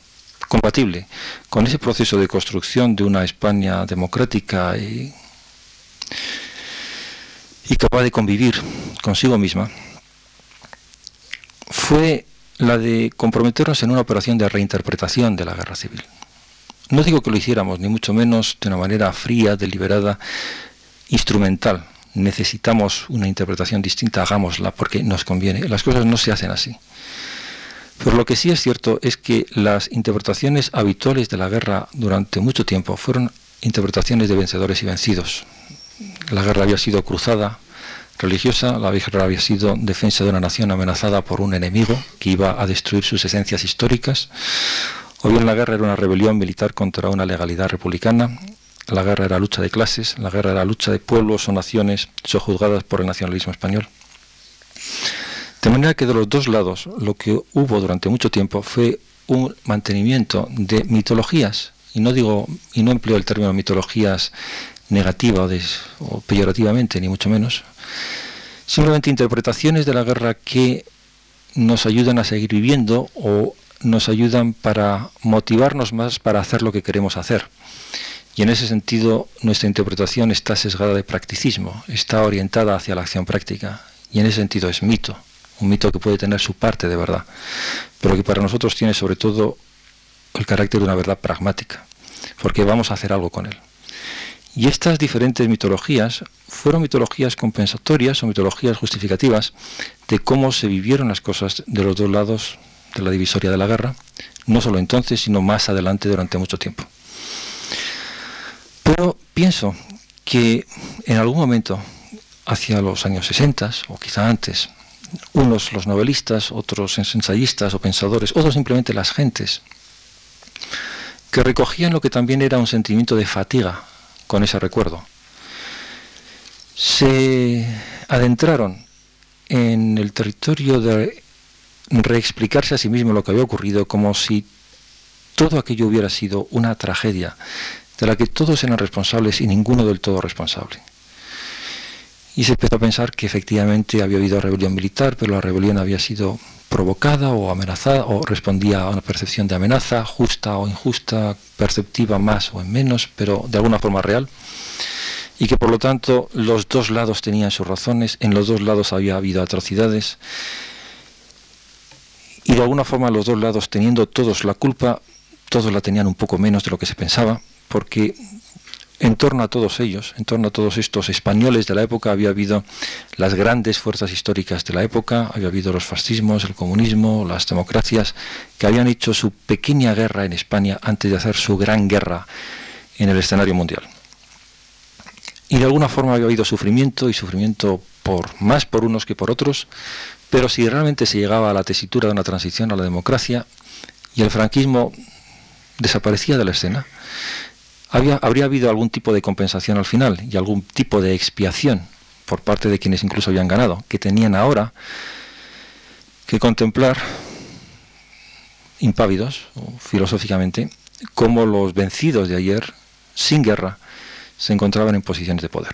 compatible con ese proceso de construcción de una España democrática y, y capaz de convivir consigo misma, fue la de comprometernos en una operación de reinterpretación de la guerra civil. No digo que lo hiciéramos, ni mucho menos de una manera fría, deliberada, instrumental, necesitamos una interpretación distinta, hagámosla porque nos conviene. Las cosas no se hacen así. Pero lo que sí es cierto es que las interpretaciones habituales de la guerra durante mucho tiempo fueron interpretaciones de vencedores y vencidos. La guerra había sido cruzada religiosa, la guerra había sido defensa de una nación amenazada por un enemigo que iba a destruir sus esencias históricas, o bien la guerra era una rebelión militar contra una legalidad republicana, la guerra era lucha de clases, la guerra era lucha de pueblos o naciones sojuzgadas por el nacionalismo español. De manera que de los dos lados lo que hubo durante mucho tiempo fue un mantenimiento de mitologías, y no digo, y no empleo el término mitologías negativa o, peyorativamente, ni mucho menos, simplemente interpretaciones de la guerra que nos ayudan a seguir viviendo o nos ayudan para motivarnos más para hacer lo que queremos hacer. Y en ese sentido nuestra interpretación está sesgada de practicismo, está orientada hacia la acción práctica. Y en ese sentido es mito, un mito que puede tener su parte de verdad, pero que para nosotros tiene sobre todo el carácter de una verdad pragmática, porque vamos a hacer algo con él. Y estas diferentes mitologías fueron mitologías compensatorias o mitologías justificativas de cómo se vivieron las cosas de los dos lados de la divisoria de la guerra, no solo entonces, sino más adelante durante mucho tiempo. Pero pienso que en algún momento, hacia los años 60 o quizá antes, unos los novelistas, otros ensayistas o pensadores, otros simplemente las gentes, que recogían lo que también era un sentimiento de fatiga con ese recuerdo, se adentraron en el territorio de reexplicarse a sí mismo lo que había ocurrido como si todo aquello hubiera sido una tragedia de la que todos eran responsables y ninguno del todo responsable. Y se empezó a pensar que efectivamente había habido rebelión militar, pero la rebelión había sido provocada o amenazada o respondía a una percepción de amenaza, justa o injusta, perceptiva más o en menos, pero de alguna forma real. Y que por lo tanto los dos lados tenían sus razones, en los dos lados había habido atrocidades. Y de alguna forma los dos lados teniendo todos la culpa, todos la tenían un poco menos de lo que se pensaba, porque en torno a todos ellos, en torno a todos estos españoles de la época, había habido las grandes fuerzas históricas de la época, había habido los fascismos, el comunismo, las democracias, que habían hecho su pequeña guerra en España antes de hacer su gran guerra en el escenario mundial. Y de alguna forma había habido sufrimiento y sufrimiento por más por unos que por otros, pero si realmente se llegaba a la tesitura de una transición a la democracia y el franquismo desaparecía de la escena, habría habido algún tipo de compensación al final y algún tipo de expiación por parte de quienes incluso habían ganado, que tenían ahora que contemplar impávidos, filosóficamente, cómo los vencidos de ayer, sin guerra, se encontraban en posiciones de poder,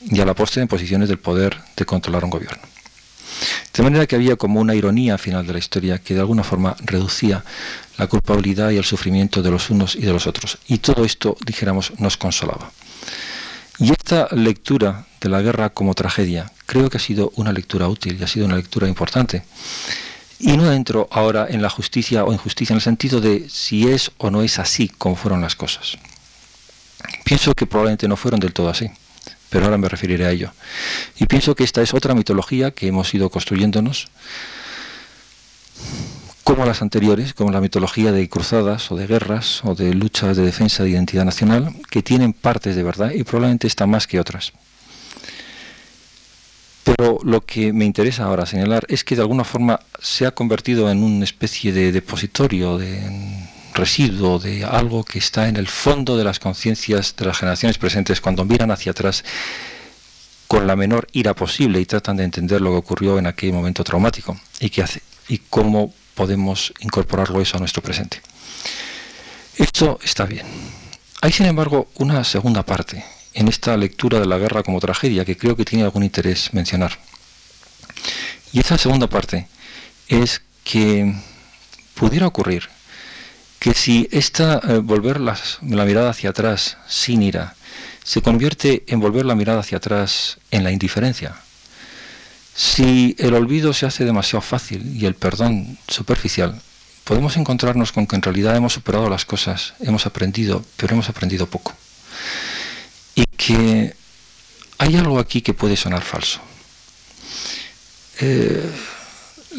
y a la postre en posiciones del poder de controlar un gobierno. De manera que había como una ironía final de la historia que de alguna forma reducía la culpabilidad y el sufrimiento de los unos y de los otros. Y todo esto, dijéramos, nos consolaba. Y esta lectura de la guerra como tragedia creo que ha sido una lectura útil y ha sido una lectura importante. Y no entro ahora en la justicia o injusticia en el sentido de si es o no es así como fueron las cosas. Pienso que probablemente no fueron del todo así, pero ahora me referiré a ello. Y pienso que esta es otra mitología que hemos ido construyéndonos, como las anteriores, como la mitología de cruzadas o de guerras o de luchas de defensa de identidad nacional, que tienen partes de verdad y probablemente están más que otras. Pero lo que me interesa ahora señalar es que de alguna forma se ha convertido en una especie de depositorio, de residuo, de algo que está en el fondo de las conciencias de las generaciones presentes cuando miran hacia atrás con la menor ira posible y tratan de entender lo que ocurrió en aquel momento traumático y qué hace y cómo podemos incorporarlo eso a nuestro presente. Esto está bien. Hay sin embargo una segunda parte en esta lectura de la guerra como tragedia que creo que tiene algún interés mencionar. Y esa segunda parte es que pudiera ocurrir que si esta eh, volver la mirada hacia atrás sin ira se convierte en volver la mirada hacia atrás en la indiferencia, si el olvido se hace demasiado fácil y el perdón superficial, podemos encontrarnos con que en realidad hemos superado las cosas, hemos aprendido, pero hemos aprendido poco y que hay algo aquí que puede sonar falso. Eh,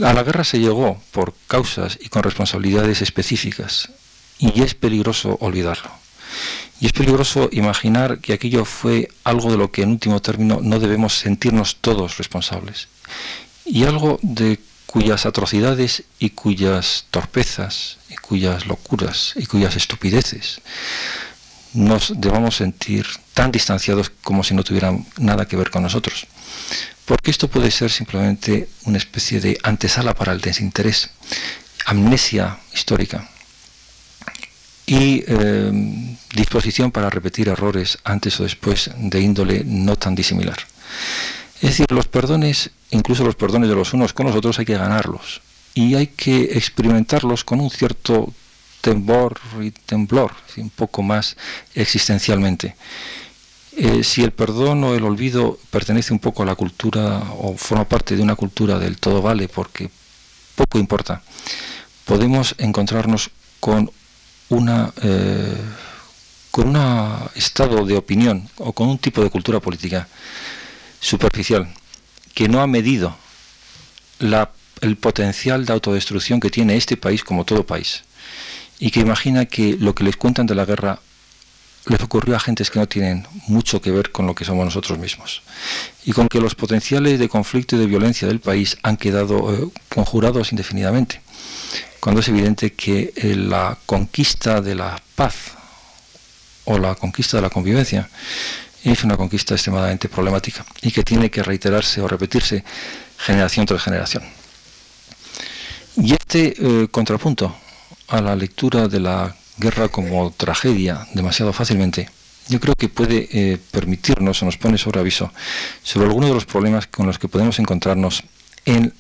a la guerra se llegó por causas y con responsabilidades específicas y es peligroso olvidarlo. Y es peligroso imaginar que aquello fue algo de lo que en último término no debemos sentirnos todos responsables. Y algo de cuyas atrocidades y cuyas torpezas y cuyas locuras y cuyas estupideces nos debamos sentir tan distanciados como si no tuvieran nada que ver con nosotros. Porque esto puede ser simplemente una especie de antesala para el desinterés, amnesia histórica y eh, disposición para repetir errores antes o después de índole no tan disimilar. Es decir, los perdones, incluso los perdones de los unos con los otros, hay que ganarlos y hay que experimentarlos con un cierto temor y temblor, un poco más existencialmente. Eh, si el perdón o el olvido pertenece un poco a la cultura o forma parte de una cultura del todo vale porque poco importa, podemos encontrarnos con una eh, con un estado de opinión o con un tipo de cultura política superficial que no ha medido la, el potencial de autodestrucción que tiene este país como todo país y que imagina que lo que les cuentan de la guerra les ocurrió a gentes que no tienen mucho que ver con lo que somos nosotros mismos. Y con que los potenciales de conflicto y de violencia del país han quedado eh, conjurados indefinidamente. Cuando es evidente que eh, la conquista de la paz o la conquista de la convivencia es una conquista extremadamente problemática y que tiene que reiterarse o repetirse generación tras generación. Y este eh, contrapunto a la lectura de la guerra como tragedia demasiado fácilmente, yo creo que puede eh, permitirnos o nos pone sobre aviso sobre algunos de los problemas con los que podemos encontrarnos en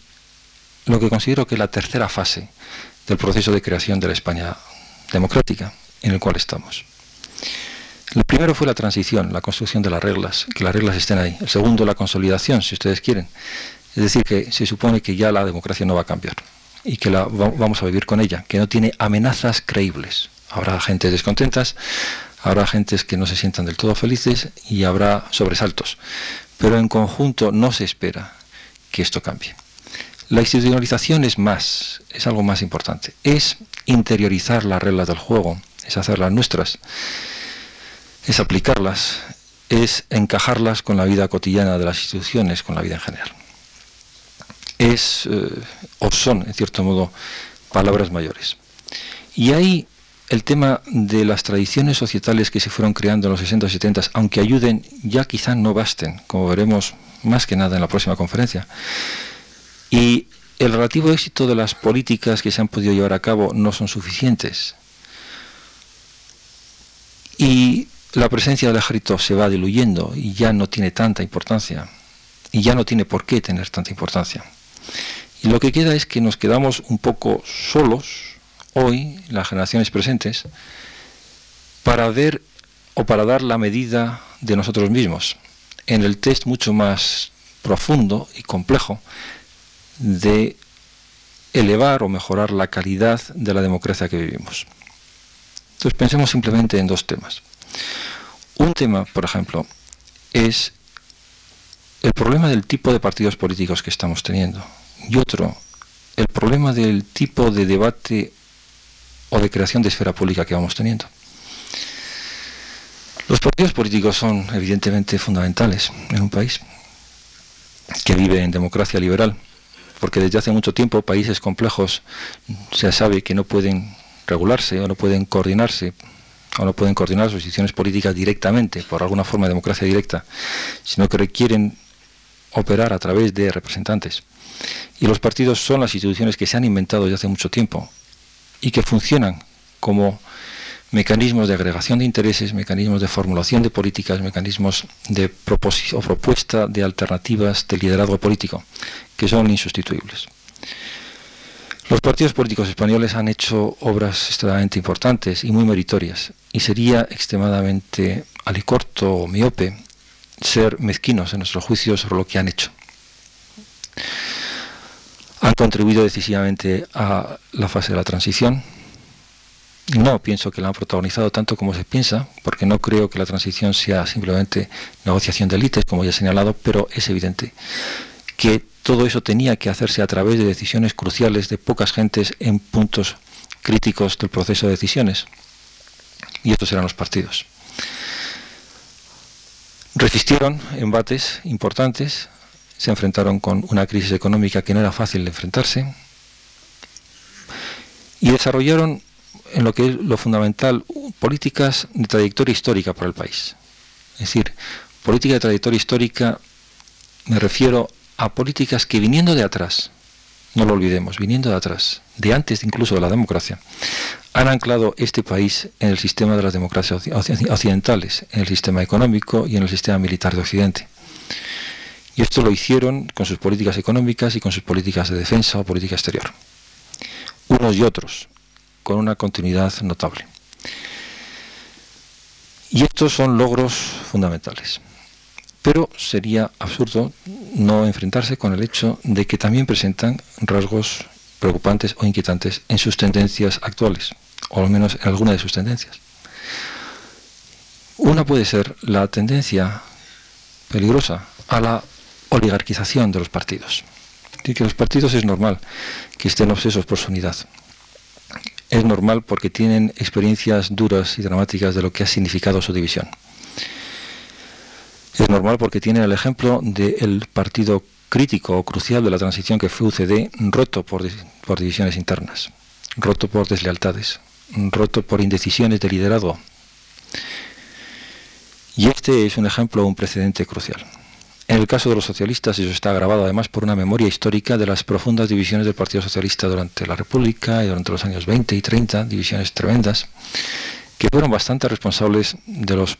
lo que considero que es la tercera fase del proceso de creación de la España democrática en el cual estamos. El primero fue la transición, la construcción de las reglas, que las reglas estén ahí. El segundo, la consolidación, si ustedes quieren. Es decir, que se supone que ya la democracia no va a cambiar y que la vamos a vivir con ella, que no tiene amenazas creíbles. Habrá gente descontentas, habrá gentes que no se sientan del todo felices y habrá sobresaltos. Pero en conjunto no se espera que esto cambie. La institucionalización es más, es algo más importante. Es interiorizar las reglas del juego, es hacerlas nuestras, es aplicarlas, es encajarlas con la vida cotidiana de las instituciones, con la vida en general es eh, o son, en cierto modo, palabras mayores. Y ahí el tema de las tradiciones societales que se fueron creando en los 60 y 70, aunque ayuden, ya quizá no basten, como veremos más que nada en la próxima conferencia. Y el relativo éxito de las políticas que se han podido llevar a cabo no son suficientes. Y la presencia del ejército se va diluyendo y ya no tiene tanta importancia. Y ya no tiene por qué tener tanta importancia. Y lo que queda es que nos quedamos un poco solos hoy, las generaciones presentes, para ver o para dar la medida de nosotros mismos, en el test mucho más profundo y complejo de elevar o mejorar la calidad de la democracia que vivimos. Entonces pensemos simplemente en dos temas. Un tema, por ejemplo, es el problema del tipo de partidos políticos que estamos teniendo. Y otro, el problema del tipo de debate o de creación de esfera pública que vamos teniendo. Los partidos políticos son evidentemente fundamentales en un país que vive en democracia liberal, porque desde hace mucho tiempo países complejos se sabe que no pueden regularse o no pueden coordinarse o no pueden coordinar sus decisiones políticas directamente por alguna forma de democracia directa, sino que requieren operar a través de representantes. Y los partidos son las instituciones que se han inventado desde hace mucho tiempo y que funcionan como mecanismos de agregación de intereses, mecanismos de formulación de políticas, mecanismos de propuesta de alternativas de liderazgo político, que son insustituibles. Los partidos políticos españoles han hecho obras extremadamente importantes y muy meritorias, y sería extremadamente alicorto o miope ser mezquinos en nuestros juicios sobre lo que han hecho. Han contribuido decisivamente a la fase de la transición. No pienso que la han protagonizado tanto como se piensa, porque no creo que la transición sea simplemente negociación de élites, como ya he señalado, pero es evidente que todo eso tenía que hacerse a través de decisiones cruciales de pocas gentes en puntos críticos del proceso de decisiones. Y estos eran los partidos resistieron embates importantes, se enfrentaron con una crisis económica que no era fácil de enfrentarse y desarrollaron en lo que es lo fundamental políticas de trayectoria histórica para el país. Es decir, política de trayectoria histórica me refiero a políticas que viniendo de atrás, no lo olvidemos, viniendo de atrás, de antes incluso de la democracia, han anclado este país en el sistema de las democracias occidentales, en el sistema económico y en el sistema militar de Occidente. Y esto lo hicieron con sus políticas económicas y con sus políticas de defensa o política exterior. Unos y otros, con una continuidad notable. Y estos son logros fundamentales. Pero sería absurdo no enfrentarse con el hecho de que también presentan rasgos preocupantes o inquietantes en sus tendencias actuales o al menos en alguna de sus tendencias. Una puede ser la tendencia peligrosa a la oligarquización de los partidos. Y que los partidos es normal que estén obsesos por su unidad. Es normal porque tienen experiencias duras y dramáticas de lo que ha significado su división. Es normal porque tienen el ejemplo del partido crítico o crucial de la transición que fue UCD roto por, por divisiones internas, roto por deslealtades, roto por indecisiones de liderazgo. Y este es un ejemplo, un precedente crucial. En el caso de los socialistas, eso está agravado además por una memoria histórica de las profundas divisiones del Partido Socialista durante la República y durante los años 20 y 30, divisiones tremendas, que fueron bastante responsables de las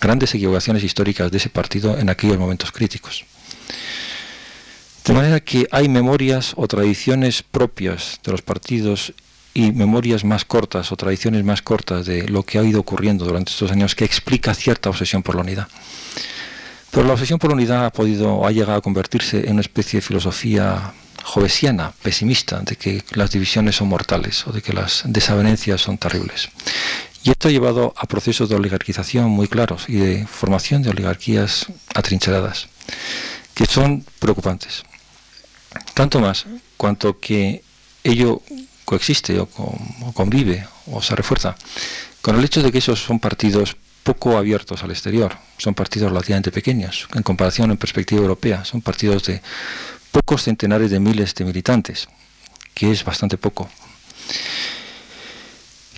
grandes equivocaciones históricas de ese partido en aquellos momentos críticos. De manera que hay memorias o tradiciones propias de los partidos y memorias más cortas o tradiciones más cortas de lo que ha ido ocurriendo durante estos años que explica cierta obsesión por la unidad. Pero la obsesión por la unidad ha podido, ha llegado a convertirse en una especie de filosofía jovesiana, pesimista, de que las divisiones son mortales o de que las desavenencias son terribles. Y esto ha llevado a procesos de oligarquización muy claros y de formación de oligarquías atrincheradas, que son preocupantes. Tanto más cuanto que ello coexiste o, convive o se refuerza con el hecho de que esos son partidos poco abiertos al exterior, son partidos relativamente pequeños en comparación en perspectiva europea, son partidos de pocos centenares de miles de militantes, que es bastante poco.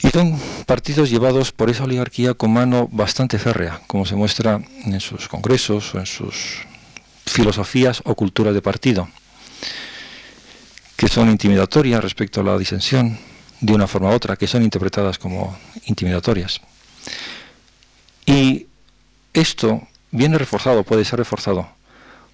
Y son partidos llevados por esa oligarquía con mano bastante férrea, como se muestra en sus congresos o en sus filosofías o culturas de partido que son intimidatorias respecto a la disensión de una forma u otra, que son interpretadas como intimidatorias. Y esto viene reforzado, puede ser reforzado,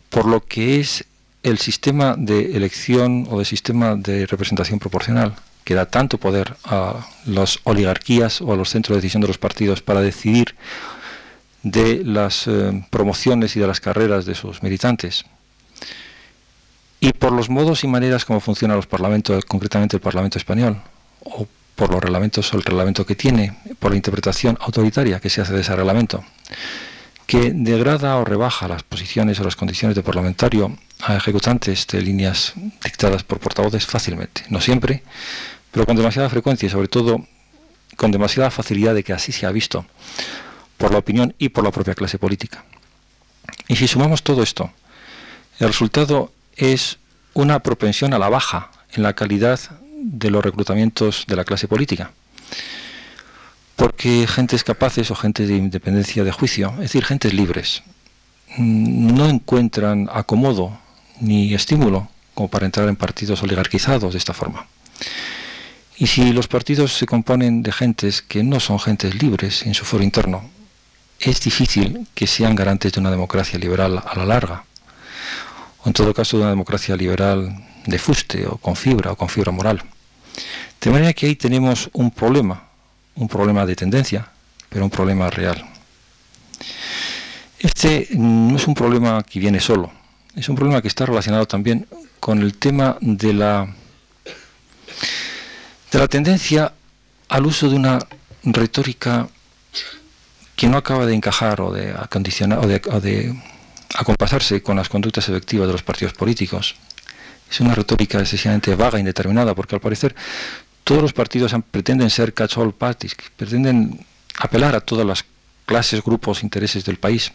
por lo que es el sistema de elección o de sistema de representación proporcional, que da tanto poder a las oligarquías o a los centros de decisión de los partidos para decidir de las eh, promociones y de las carreras de sus militantes. Y por los modos y maneras como funcionan los parlamentos, concretamente el Parlamento español, por los reglamentos o el reglamento que tiene, por la interpretación autoritaria que se hace de ese reglamento, que degrada o rebaja las posiciones o las condiciones de parlamentario a ejecutantes de líneas dictadas por portavoces fácilmente, no siempre, pero con demasiada frecuencia y sobre todo con demasiada facilidad de que así se ha visto por la opinión y por la propia clase política. Y si sumamos todo esto, el resultado es una propensión a la baja en la calidad de los reclutamientos de la clase política. Porque gentes capaces o gente de independencia de juicio, es decir, gentes libres, mm, no encuentran acomodo ni estímulo como para entrar en partidos oligarquizados de esta forma. Y si los partidos se componen de gentes que no son gentes libres en su foro interno, es difícil que sean garantes de una democracia liberal a la larga, o en todo caso de una democracia liberal de fuste o con fibra o con fibra moral. De manera que ahí tenemos un problema, un problema de tendencia, pero un problema real. Este no es un problema que viene solo, es un problema que está relacionado también con el tema de la, de la tendencia al uso de una retórica que no acaba de encajar o de acondicionar o de, o de acompasarse con las conductas efectivas de los partidos políticos. Es una retórica excesivamente vaga indeterminada, porque al parecer todos los partidos pretenden ser catch-all parties, pretenden apelar a todas las clases, grupos, intereses del país.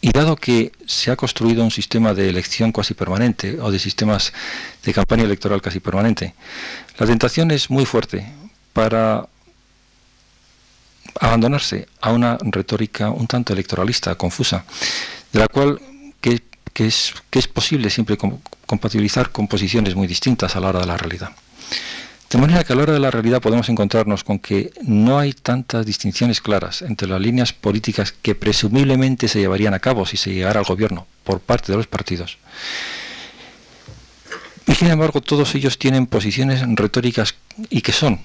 Y dado que se ha construido un sistema de elección casi permanente o de sistemas de campaña electoral casi permanente, la tentación es muy fuerte para abandonarse a una retórica un tanto electoralista, confusa, de la cual que, es, que es posible siempre compatibilizar con posiciones muy distintas a la hora de la realidad. De manera que a la hora de la realidad podemos encontrarnos con que no hay tantas distinciones claras entre las líneas políticas que presumiblemente se llevarían a cabo si se llegara al gobierno por parte de los partidos. Y sin embargo todos ellos tienen posiciones retóricas y que son,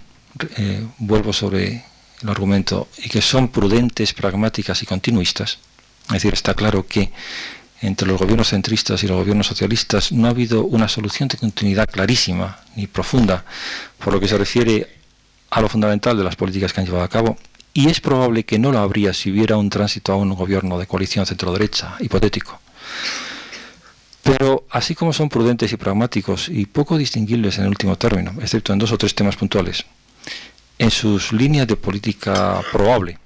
eh, vuelvo sobre el argumento, y que son prudentes, pragmáticas y continuistas. Es decir, está claro que entre los gobiernos centristas y los gobiernos socialistas no ha habido una solución de continuidad clarísima ni profunda por lo que se refiere a lo fundamental de las políticas que han llevado a cabo y es probable que no lo habría si hubiera un tránsito a un gobierno de coalición centro-derecha, hipotético. Pero así como son prudentes y pragmáticos y poco distinguibles en el último término, excepto en dos o tres temas puntuales, en sus líneas de política probable,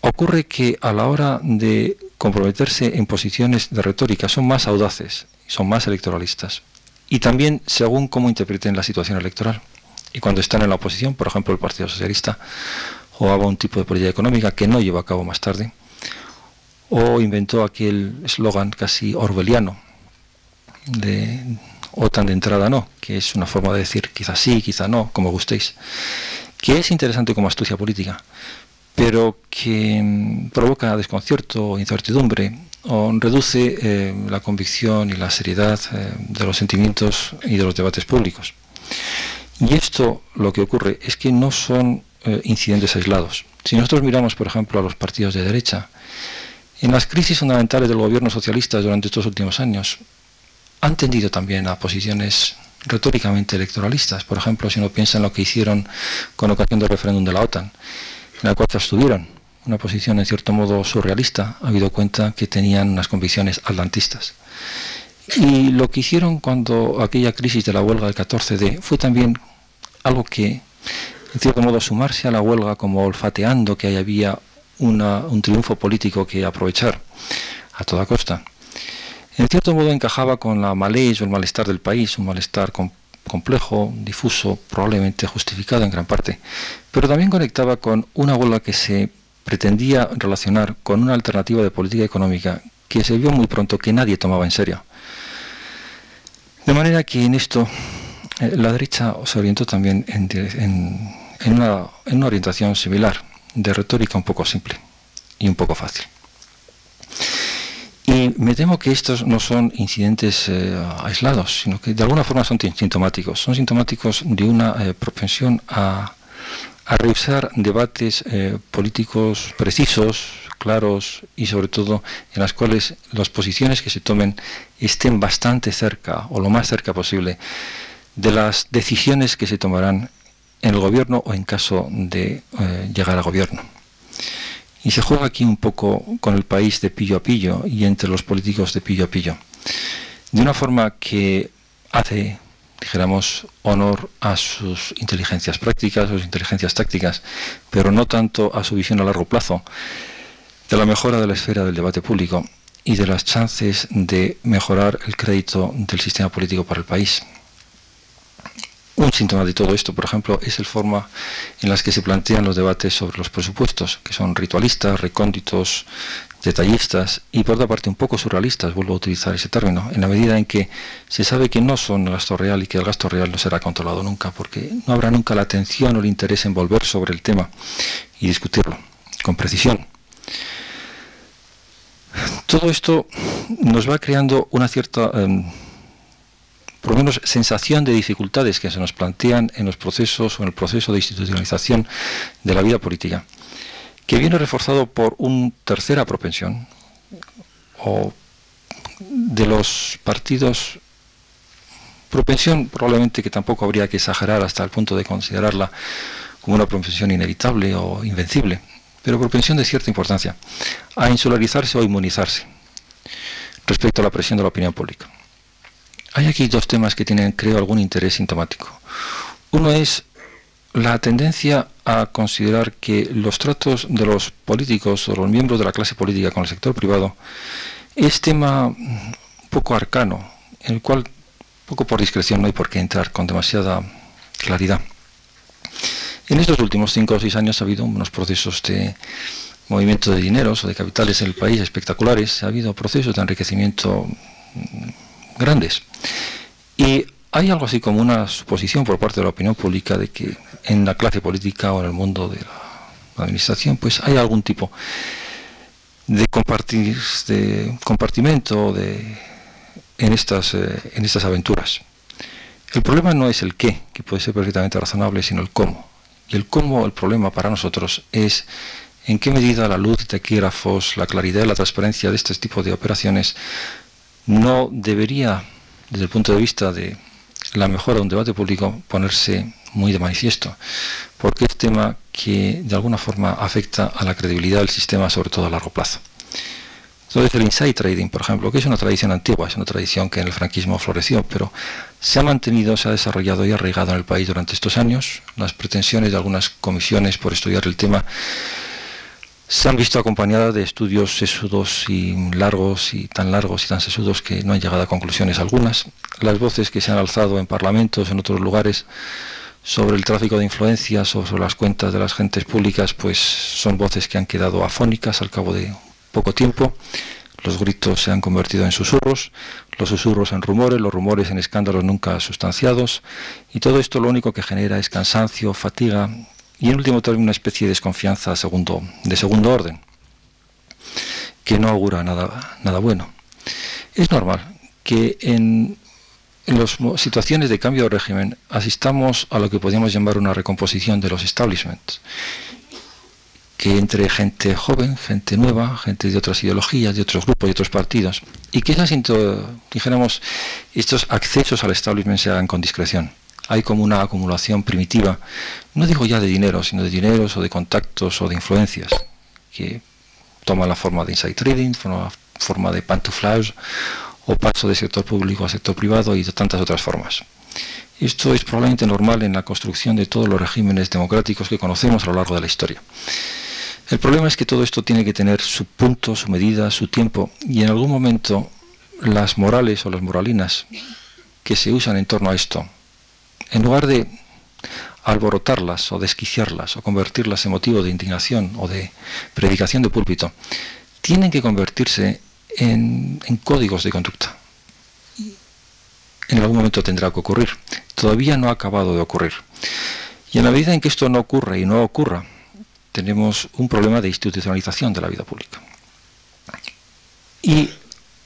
ocurre que a la hora de comprometerse en posiciones de retórica son más audaces, son más electoralistas. Y también según cómo interpreten la situación electoral. Y cuando están en la oposición, por ejemplo el Partido Socialista, jugaba un tipo de política económica que no llevó a cabo más tarde, o inventó aquel eslogan casi orwelliano de OTAN de entrada no, que es una forma de decir quizá sí, quizá no, como gustéis, que es interesante como astucia política, pero que mm, provoca desconcierto, incertidumbre, o reduce eh, la convicción y la seriedad eh, de los sentimientos y de los debates públicos. Y esto lo que ocurre es que no son eh, incidentes aislados. Si nosotros miramos, por ejemplo, a los partidos de derecha, en las crisis fundamentales del gobierno socialista durante estos últimos años, han tendido también a posiciones retóricamente electoralistas. Por ejemplo, si uno piensa en lo que hicieron con ocasión del referéndum de la OTAN en la cual se abstuvieron, una posición en cierto modo surrealista, ha habido cuenta que tenían unas convicciones atlantistas. Y lo que hicieron cuando aquella crisis de la huelga del 14D fue también algo que, en cierto modo, sumarse a la huelga como olfateando que ahí había un triunfo político que aprovechar a toda costa. En cierto modo encajaba con la maleza o el malestar del país, un malestar con complejo, difuso, probablemente justificado en gran parte, pero también conectaba con una huelga que se pretendía relacionar con una alternativa de política económica que se vio muy pronto que nadie tomaba en serio. De manera que en esto eh, la derecha se orientó también en una orientación similar, de retórica un poco simple y un poco fácil. Y me temo que estos no son incidentes eh, aislados, sino que de alguna forma son sintomáticos. Son sintomáticos de una eh, propensión a, a revisar debates eh, políticos precisos, claros y sobre todo en las cuales las posiciones que se tomen estén bastante cerca o lo más cerca posible de las decisiones que se tomarán en el gobierno o en caso de llegar a gobierno. Y se juega aquí un poco con el país de pillo a pillo y entre los políticos de pillo a pillo. De una forma que hace, dijéramos, honor a sus inteligencias prácticas, a sus inteligencias tácticas, pero no tanto a su visión a largo plazo de la mejora de la esfera del debate público y de las chances de mejorar el crédito del sistema político para el país. Un síntoma de todo esto, por ejemplo, es el forma en las que se plantean los debates sobre los presupuestos, que son ritualistas, recónditos, detallistas y por otra parte un poco surrealistas, vuelvo a utilizar ese término, en la medida en que se sabe que no son el gasto real y que el gasto real no será controlado nunca, porque no habrá nunca la atención o el interés en volver sobre el tema y discutirlo con precisión. Todo esto nos va creando una cierta... Em, por lo menos sensación de dificultades que se nos plantean en los procesos o en el proceso de institucionalización de la vida política, que viene reforzado por una tercera propensión o de los partidos propensión probablemente que tampoco habría que exagerar hasta el punto de considerarla como una propensión inevitable o invencible, pero propensión de cierta importancia, a insularizarse o inmunizarse respecto a la presión de la opinión pública. Hay aquí dos temas que tienen, creo, algún interés sintomático. Uno es la tendencia a considerar que los tratos de los políticos o los miembros de la clase política con el sector privado es tema un poco arcano, en el cual, poco por discreción, no hay por qué entrar con demasiada claridad. En estos últimos cinco o seis años ha habido unos procesos de movimiento de dineros o de capitales en el país espectaculares, ha habido procesos de enriquecimiento grandes. Y hay algo así como una suposición por parte de la opinión pública de que en la clase política o en el mundo de la administración pues hay algún tipo de compartir de compartimento de en estas eh, en estas aventuras el problema no es el qué que puede ser perfectamente razonable sino el cómo y el cómo el problema para nosotros es en qué medida la luz de taquígrafos la claridad la transparencia de este tipo de operaciones no debería, desde el punto de vista de la mejora de un debate público, ponerse muy de manifiesto, porque es tema que de alguna forma afecta a la credibilidad del sistema, sobre todo a largo plazo. Entonces el inside trading, por ejemplo, que es una tradición antigua, es una tradición que en el franquismo floreció, pero se ha mantenido, se ha desarrollado y arraigado en el país durante estos años. Las pretensiones de algunas comisiones por estudiar el tema se han visto acompañadas de estudios sesudos y largos y tan largos y tan sesudos que no han llegado a conclusiones algunas. Las voces que se han alzado en parlamentos, en otros lugares, sobre el tráfico de influencias o sobre las cuentas de las gentes públicas, pues son voces que han quedado afónicas al cabo de poco tiempo. Los gritos se han convertido en susurros, los susurros en rumores, los rumores en escándalos nunca sustanciados, y todo esto lo único que genera es cansancio, fatiga, y en último término una especie de desconfianza segundo, de segundo orden, que no augura nada, nada bueno. Es normal que en, las situaciones de cambio de régimen asistamos a lo que podríamos llamar una recomposición de los establishments, que entre gente joven, gente nueva, gente de otras ideologías, de otros grupos, de otros partidos, y que esas, dijéramos, estos accesos al establishment se hagan con discreción hay como una acumulación primitiva, no digo ya de dinero, sino de dineros o de contactos o de influencias, que toma la forma de inside trading, forma, de pantuflage o paso de sector público a sector privado y de tantas otras formas. Esto es probablemente normal en la construcción de todos los regímenes democráticos que conocemos a lo largo de la historia. El problema es que todo esto tiene que tener su punto, su medida, su tiempo, y en algún momento las morales o las moralinas que se usan en torno a esto, en lugar de alborotarlas o desquiciarlas o convertirlas en motivo de indignación o de predicación de púlpito, tienen que convertirse en, códigos de conducta. En algún momento tendrá que ocurrir. Todavía no ha acabado de ocurrir. Y en la medida en que esto no ocurre y no ocurra, tenemos un problema de institucionalización de la vida pública. Y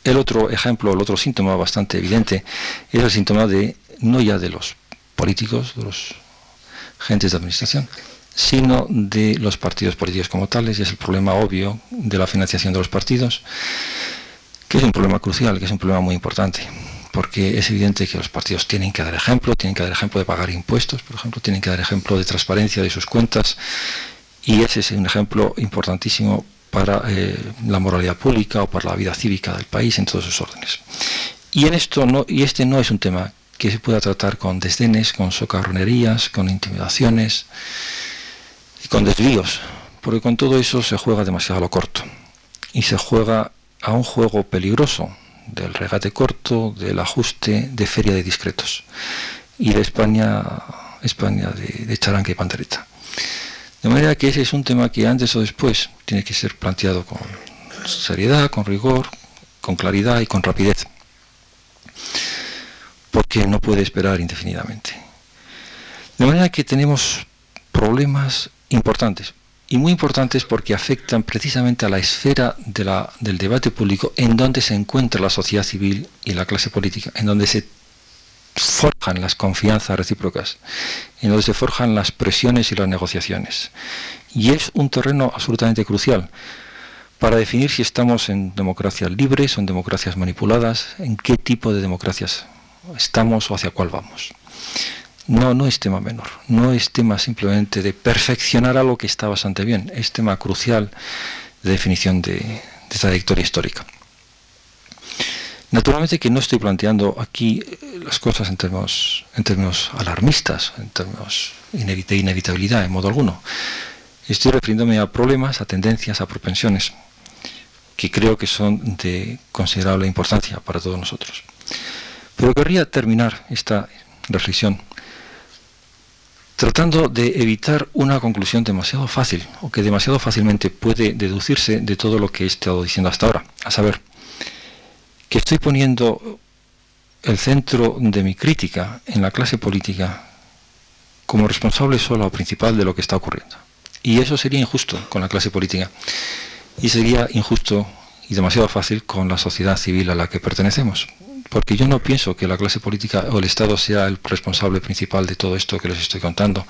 El otro ejemplo, el otro síntoma bastante evidente es el síntoma de no ya de los políticos, de los agentes de administración, sino de los partidos políticos como tales, y es el problema obvio de la financiación de los partidos, que es un problema crucial, que es un problema muy importante, porque es evidente que los partidos tienen que dar ejemplo, tienen que dar ejemplo de pagar impuestos, por ejemplo, tienen que dar ejemplo de transparencia de sus cuentas, y ese es un ejemplo importantísimo para eh, la moralidad pública o para la vida cívica del país en todos sus órdenes. Y en esto no, y este no es un tema que se pueda tratar con desdenes, con socarronerías, con intimidaciones y con desvíos, porque con todo eso se juega demasiado a lo corto y se juega a un juego peligroso del regate corto, del ajuste, de feria de discretos y de España, España de, de charanca y pantereta. De manera que ese es un tema que antes o después tiene que ser planteado con seriedad, con rigor, con claridad y con rapidez. Porque no puede esperar indefinidamente. De manera que tenemos problemas importantes. Y muy importantes porque afectan precisamente a la esfera del debate público en donde se encuentra la sociedad civil y la clase política, en donde se forjan las confianzas recíprocas, en donde se forjan las presiones y las negociaciones. Y es un terreno absolutamente crucial para definir si estamos en democracias libres o en democracias manipuladas, en qué tipo de democracias estamos o hacia cuál vamos. No, no es tema menor, no es tema simplemente de perfeccionar algo que está bastante bien, es tema crucial de definición de, de trayectoria histórica. Naturalmente que no estoy planteando aquí eh, las cosas en términos, en términos alarmistas, en términos de inevitabilidad, en modo alguno. Estoy refiriéndome a problemas, a tendencias, a propensiones, que creo que son de considerable importancia para todos nosotros. Pero querría terminar esta reflexión tratando de evitar una conclusión demasiado fácil, o que demasiado fácilmente puede deducirse de todo lo que he estado diciendo hasta ahora, a saber, que estoy poniendo el centro de mi crítica en la clase política como responsable solo o principal de lo que está ocurriendo. Y eso sería injusto con la clase política. Y sería injusto y demasiado fácil con la sociedad civil a la que pertenecemos. Porque yo no pienso que la clase política o el Estado sea el responsable principal de todo esto que les estoy contando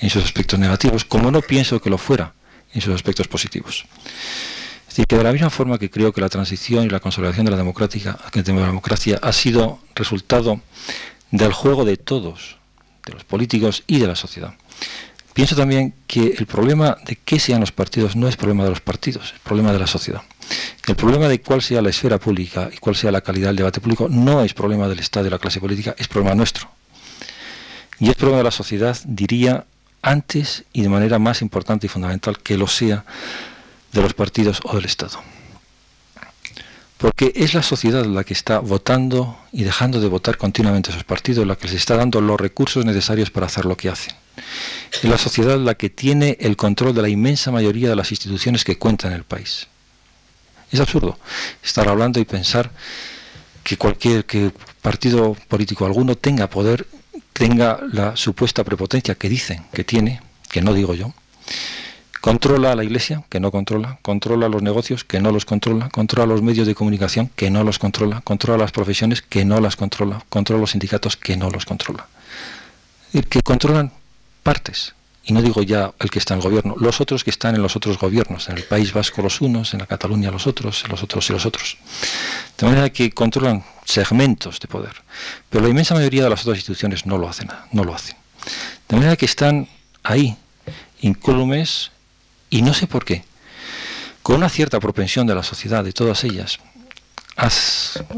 en sus aspectos negativos, como no pienso que lo fuera en sus aspectos positivos. Es decir, que de la misma forma que creo que la transición y la consolidación de la, democrática, de la democracia ha sido resultado del juego de todos, de los políticos y de la sociedad. Pienso también que el problema de qué sean los partidos no es problema de los partidos, es problema de la sociedad. El problema de cuál sea la esfera pública y cuál sea la calidad del debate público no es problema del Estado y de la clase política, es problema nuestro. Y es problema de la sociedad, diría, antes y de manera más importante y fundamental que lo sea de los partidos o del Estado. Porque es la sociedad la que está votando y dejando de votar continuamente a esos partidos, la que les está dando los recursos necesarios para hacer lo que hacen. Es la sociedad la que tiene el control de la inmensa mayoría de las instituciones que cuentan en el país. Es absurdo estar hablando y pensar que cualquier partido político alguno tenga poder, tenga la supuesta prepotencia que dicen que tiene, que no digo yo, Controla a la Iglesia, que no controla, controla los negocios, que no los controla, controla los medios de comunicación, que no los controla, controla las profesiones, que no las controla, controla los sindicatos, que no los controla. Que controlan partes, y no digo ya el que está en el gobierno, los otros que están en los otros gobiernos, en el País Vasco los unos, en la Cataluña los otros, los otros y los otros. De manera que controlan segmentos de poder. Pero la inmensa mayoría de las otras instituciones no lo hacen, no lo hacen. De manera que están ahí, incólumes, y no sé por qué, con una cierta propensión de la sociedad, de todas ellas, a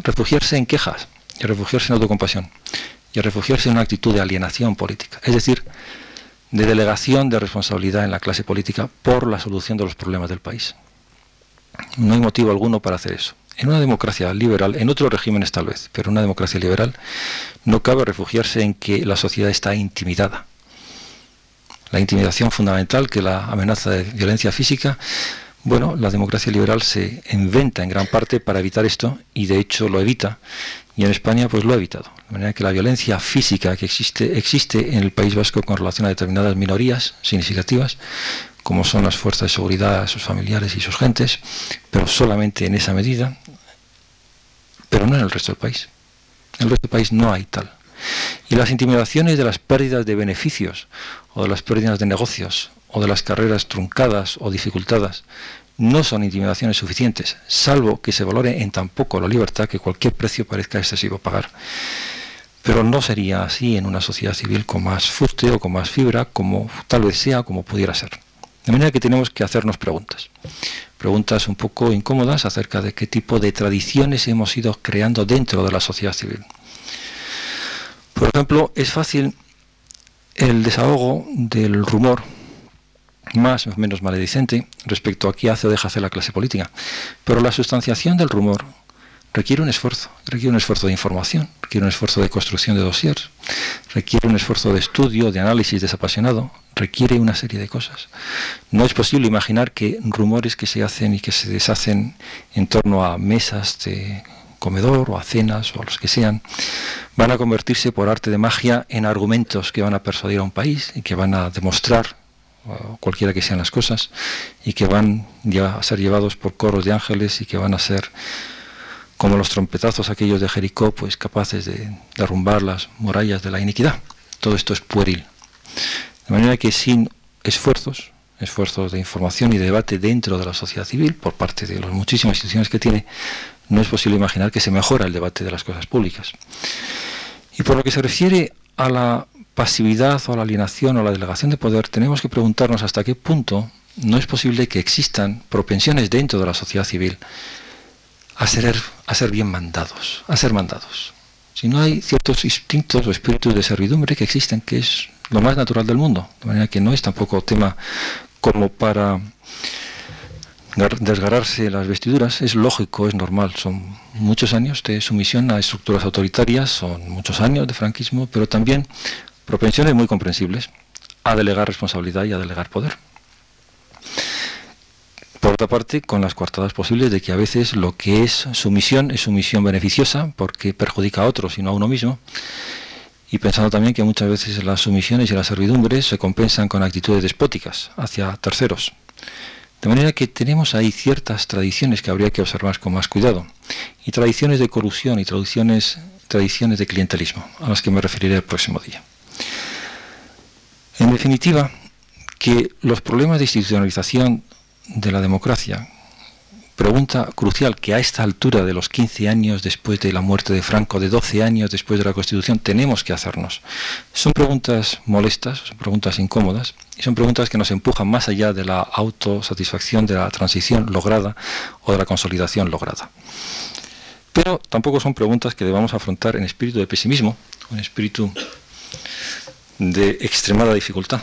refugiarse en quejas y a refugiarse en autocompasión y a refugiarse en una actitud de alienación política, es decir, de delegación de responsabilidad en la clase política por la solución de los problemas del país. No hay motivo alguno para hacer eso. En una democracia liberal, en otros regímenes tal vez, pero en una democracia liberal no cabe refugiarse en que la sociedad está intimidada la intimidación fundamental que la amenaza de violencia física, bueno, la democracia liberal se inventa en gran parte para evitar esto y de hecho lo evita y en España pues lo ha evitado. De manera que la violencia física que existe existe en el País Vasco con relación a determinadas minorías significativas, como son las fuerzas de seguridad, sus familiares y sus gentes, pero solamente en esa medida. no en el resto del país. En el resto del país no hay tal. Y las intimidaciones de las pérdidas de beneficios, o de las pérdidas de negocios, o de las carreras truncadas o dificultadas, no son intimidaciones suficientes, salvo que se valore en tan poco la libertad que cualquier precio parezca excesivo pagar. Pero no sería así en una sociedad civil con más fuste o con más fibra, como tal vez sea, como pudiera ser. De manera que tenemos que hacernos preguntas. Preguntas un poco incómodas acerca de qué tipo de tradiciones hemos ido creando dentro de la sociedad civil. Por ejemplo, es fácil el desahogo del rumor más o menos maledicente respecto a qué hace o deja hacer la clase política. Pero la sustanciación del rumor requiere un esfuerzo, requiere un esfuerzo de información, requiere un esfuerzo de construcción de dossiers, requiere un esfuerzo de estudio, de análisis desapasionado, requiere una serie de cosas. No es posible imaginar que rumores que se hacen y que se deshacen en torno a mesas de comedor o a cenas o a los que sean, van a convertirse por arte de magia en argumentos que van a persuadir a un país y que van a demostrar cualquiera que sean las cosas y que van a ser llevados por coros de ángeles y que van a ser como los trompetazos aquellos de Jericó, pues capaces de derrumbar las murallas de la iniquidad. Todo esto es pueril. De manera que sin esfuerzos, esfuerzos de información y de debate dentro de la sociedad civil, por parte de las muchísimas instituciones que tiene, no es posible imaginar que se mejora el debate de las cosas públicas. Y por lo que se refiere a la pasividad o la alienación o la delegación de poder, tenemos que preguntarnos hasta qué punto no es posible que existan propensiones dentro de la sociedad civil a ser, a ser bien mandados, a ser mandados. Si no hay ciertos instintos o espíritus de servidumbre que existen, que es lo más natural del mundo, de manera que no es tampoco tema como para desgarrarse las vestiduras, es lógico, es normal, son muchos años de sumisión a estructuras autoritarias, son muchos años de franquismo, pero también propensiones muy comprensibles a delegar responsabilidad y a delegar poder. Por otra parte, con las coartadas posibles de que a veces lo que es sumisión es sumisión beneficiosa porque perjudica a otros y no a uno mismo. Y pensando también que muchas veces las sumisiones y las servidumbres se compensan con actitudes despóticas hacia terceros. De manera que tenemos ahí ciertas tradiciones que habría que observar con más cuidado. Y tradiciones de corrupción y tradiciones, tradiciones de clientelismo, a las que me referiré el próximo día. En definitiva, que los problemas de institucionalización de la democracia, pregunta crucial que a esta altura de los 15 años después de la muerte de Franco, de 12 años después de la Constitución, tenemos que hacernos. Son preguntas molestas, son preguntas incómodas, y son preguntas que nos empujan más allá de la autosatisfacción de la transición lograda o de la consolidación lograda. Pero tampoco son preguntas que debamos afrontar en espíritu de pesimismo, en espíritu de extremada dificultad.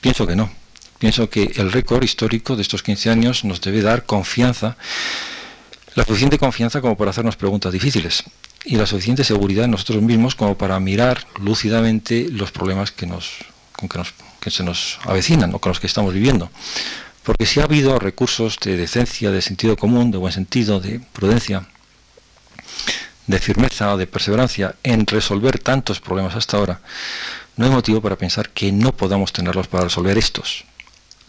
Pienso que no. Pienso que el récord histórico de estos 15 años nos debe dar confianza, la suficiente confianza como para hacernos preguntas difíciles y la suficiente seguridad en nosotros mismos como para mirar lúcidamente los problemas que, nos, con que, nos, que se nos avecinan o con los que estamos viviendo. Porque si ha habido recursos de decencia, de sentido común, de buen sentido, de prudencia, de firmeza o de perseverancia en resolver tantos problemas hasta ahora, no hay motivo para pensar que no podamos tenerlos para resolver estos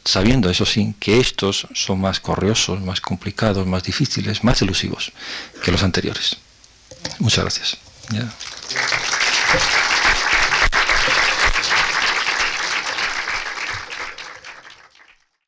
sabiendo, eso sí, que estos son más correosos, más complicados, más difíciles, más elusivos que los anteriores. Muchas gracias.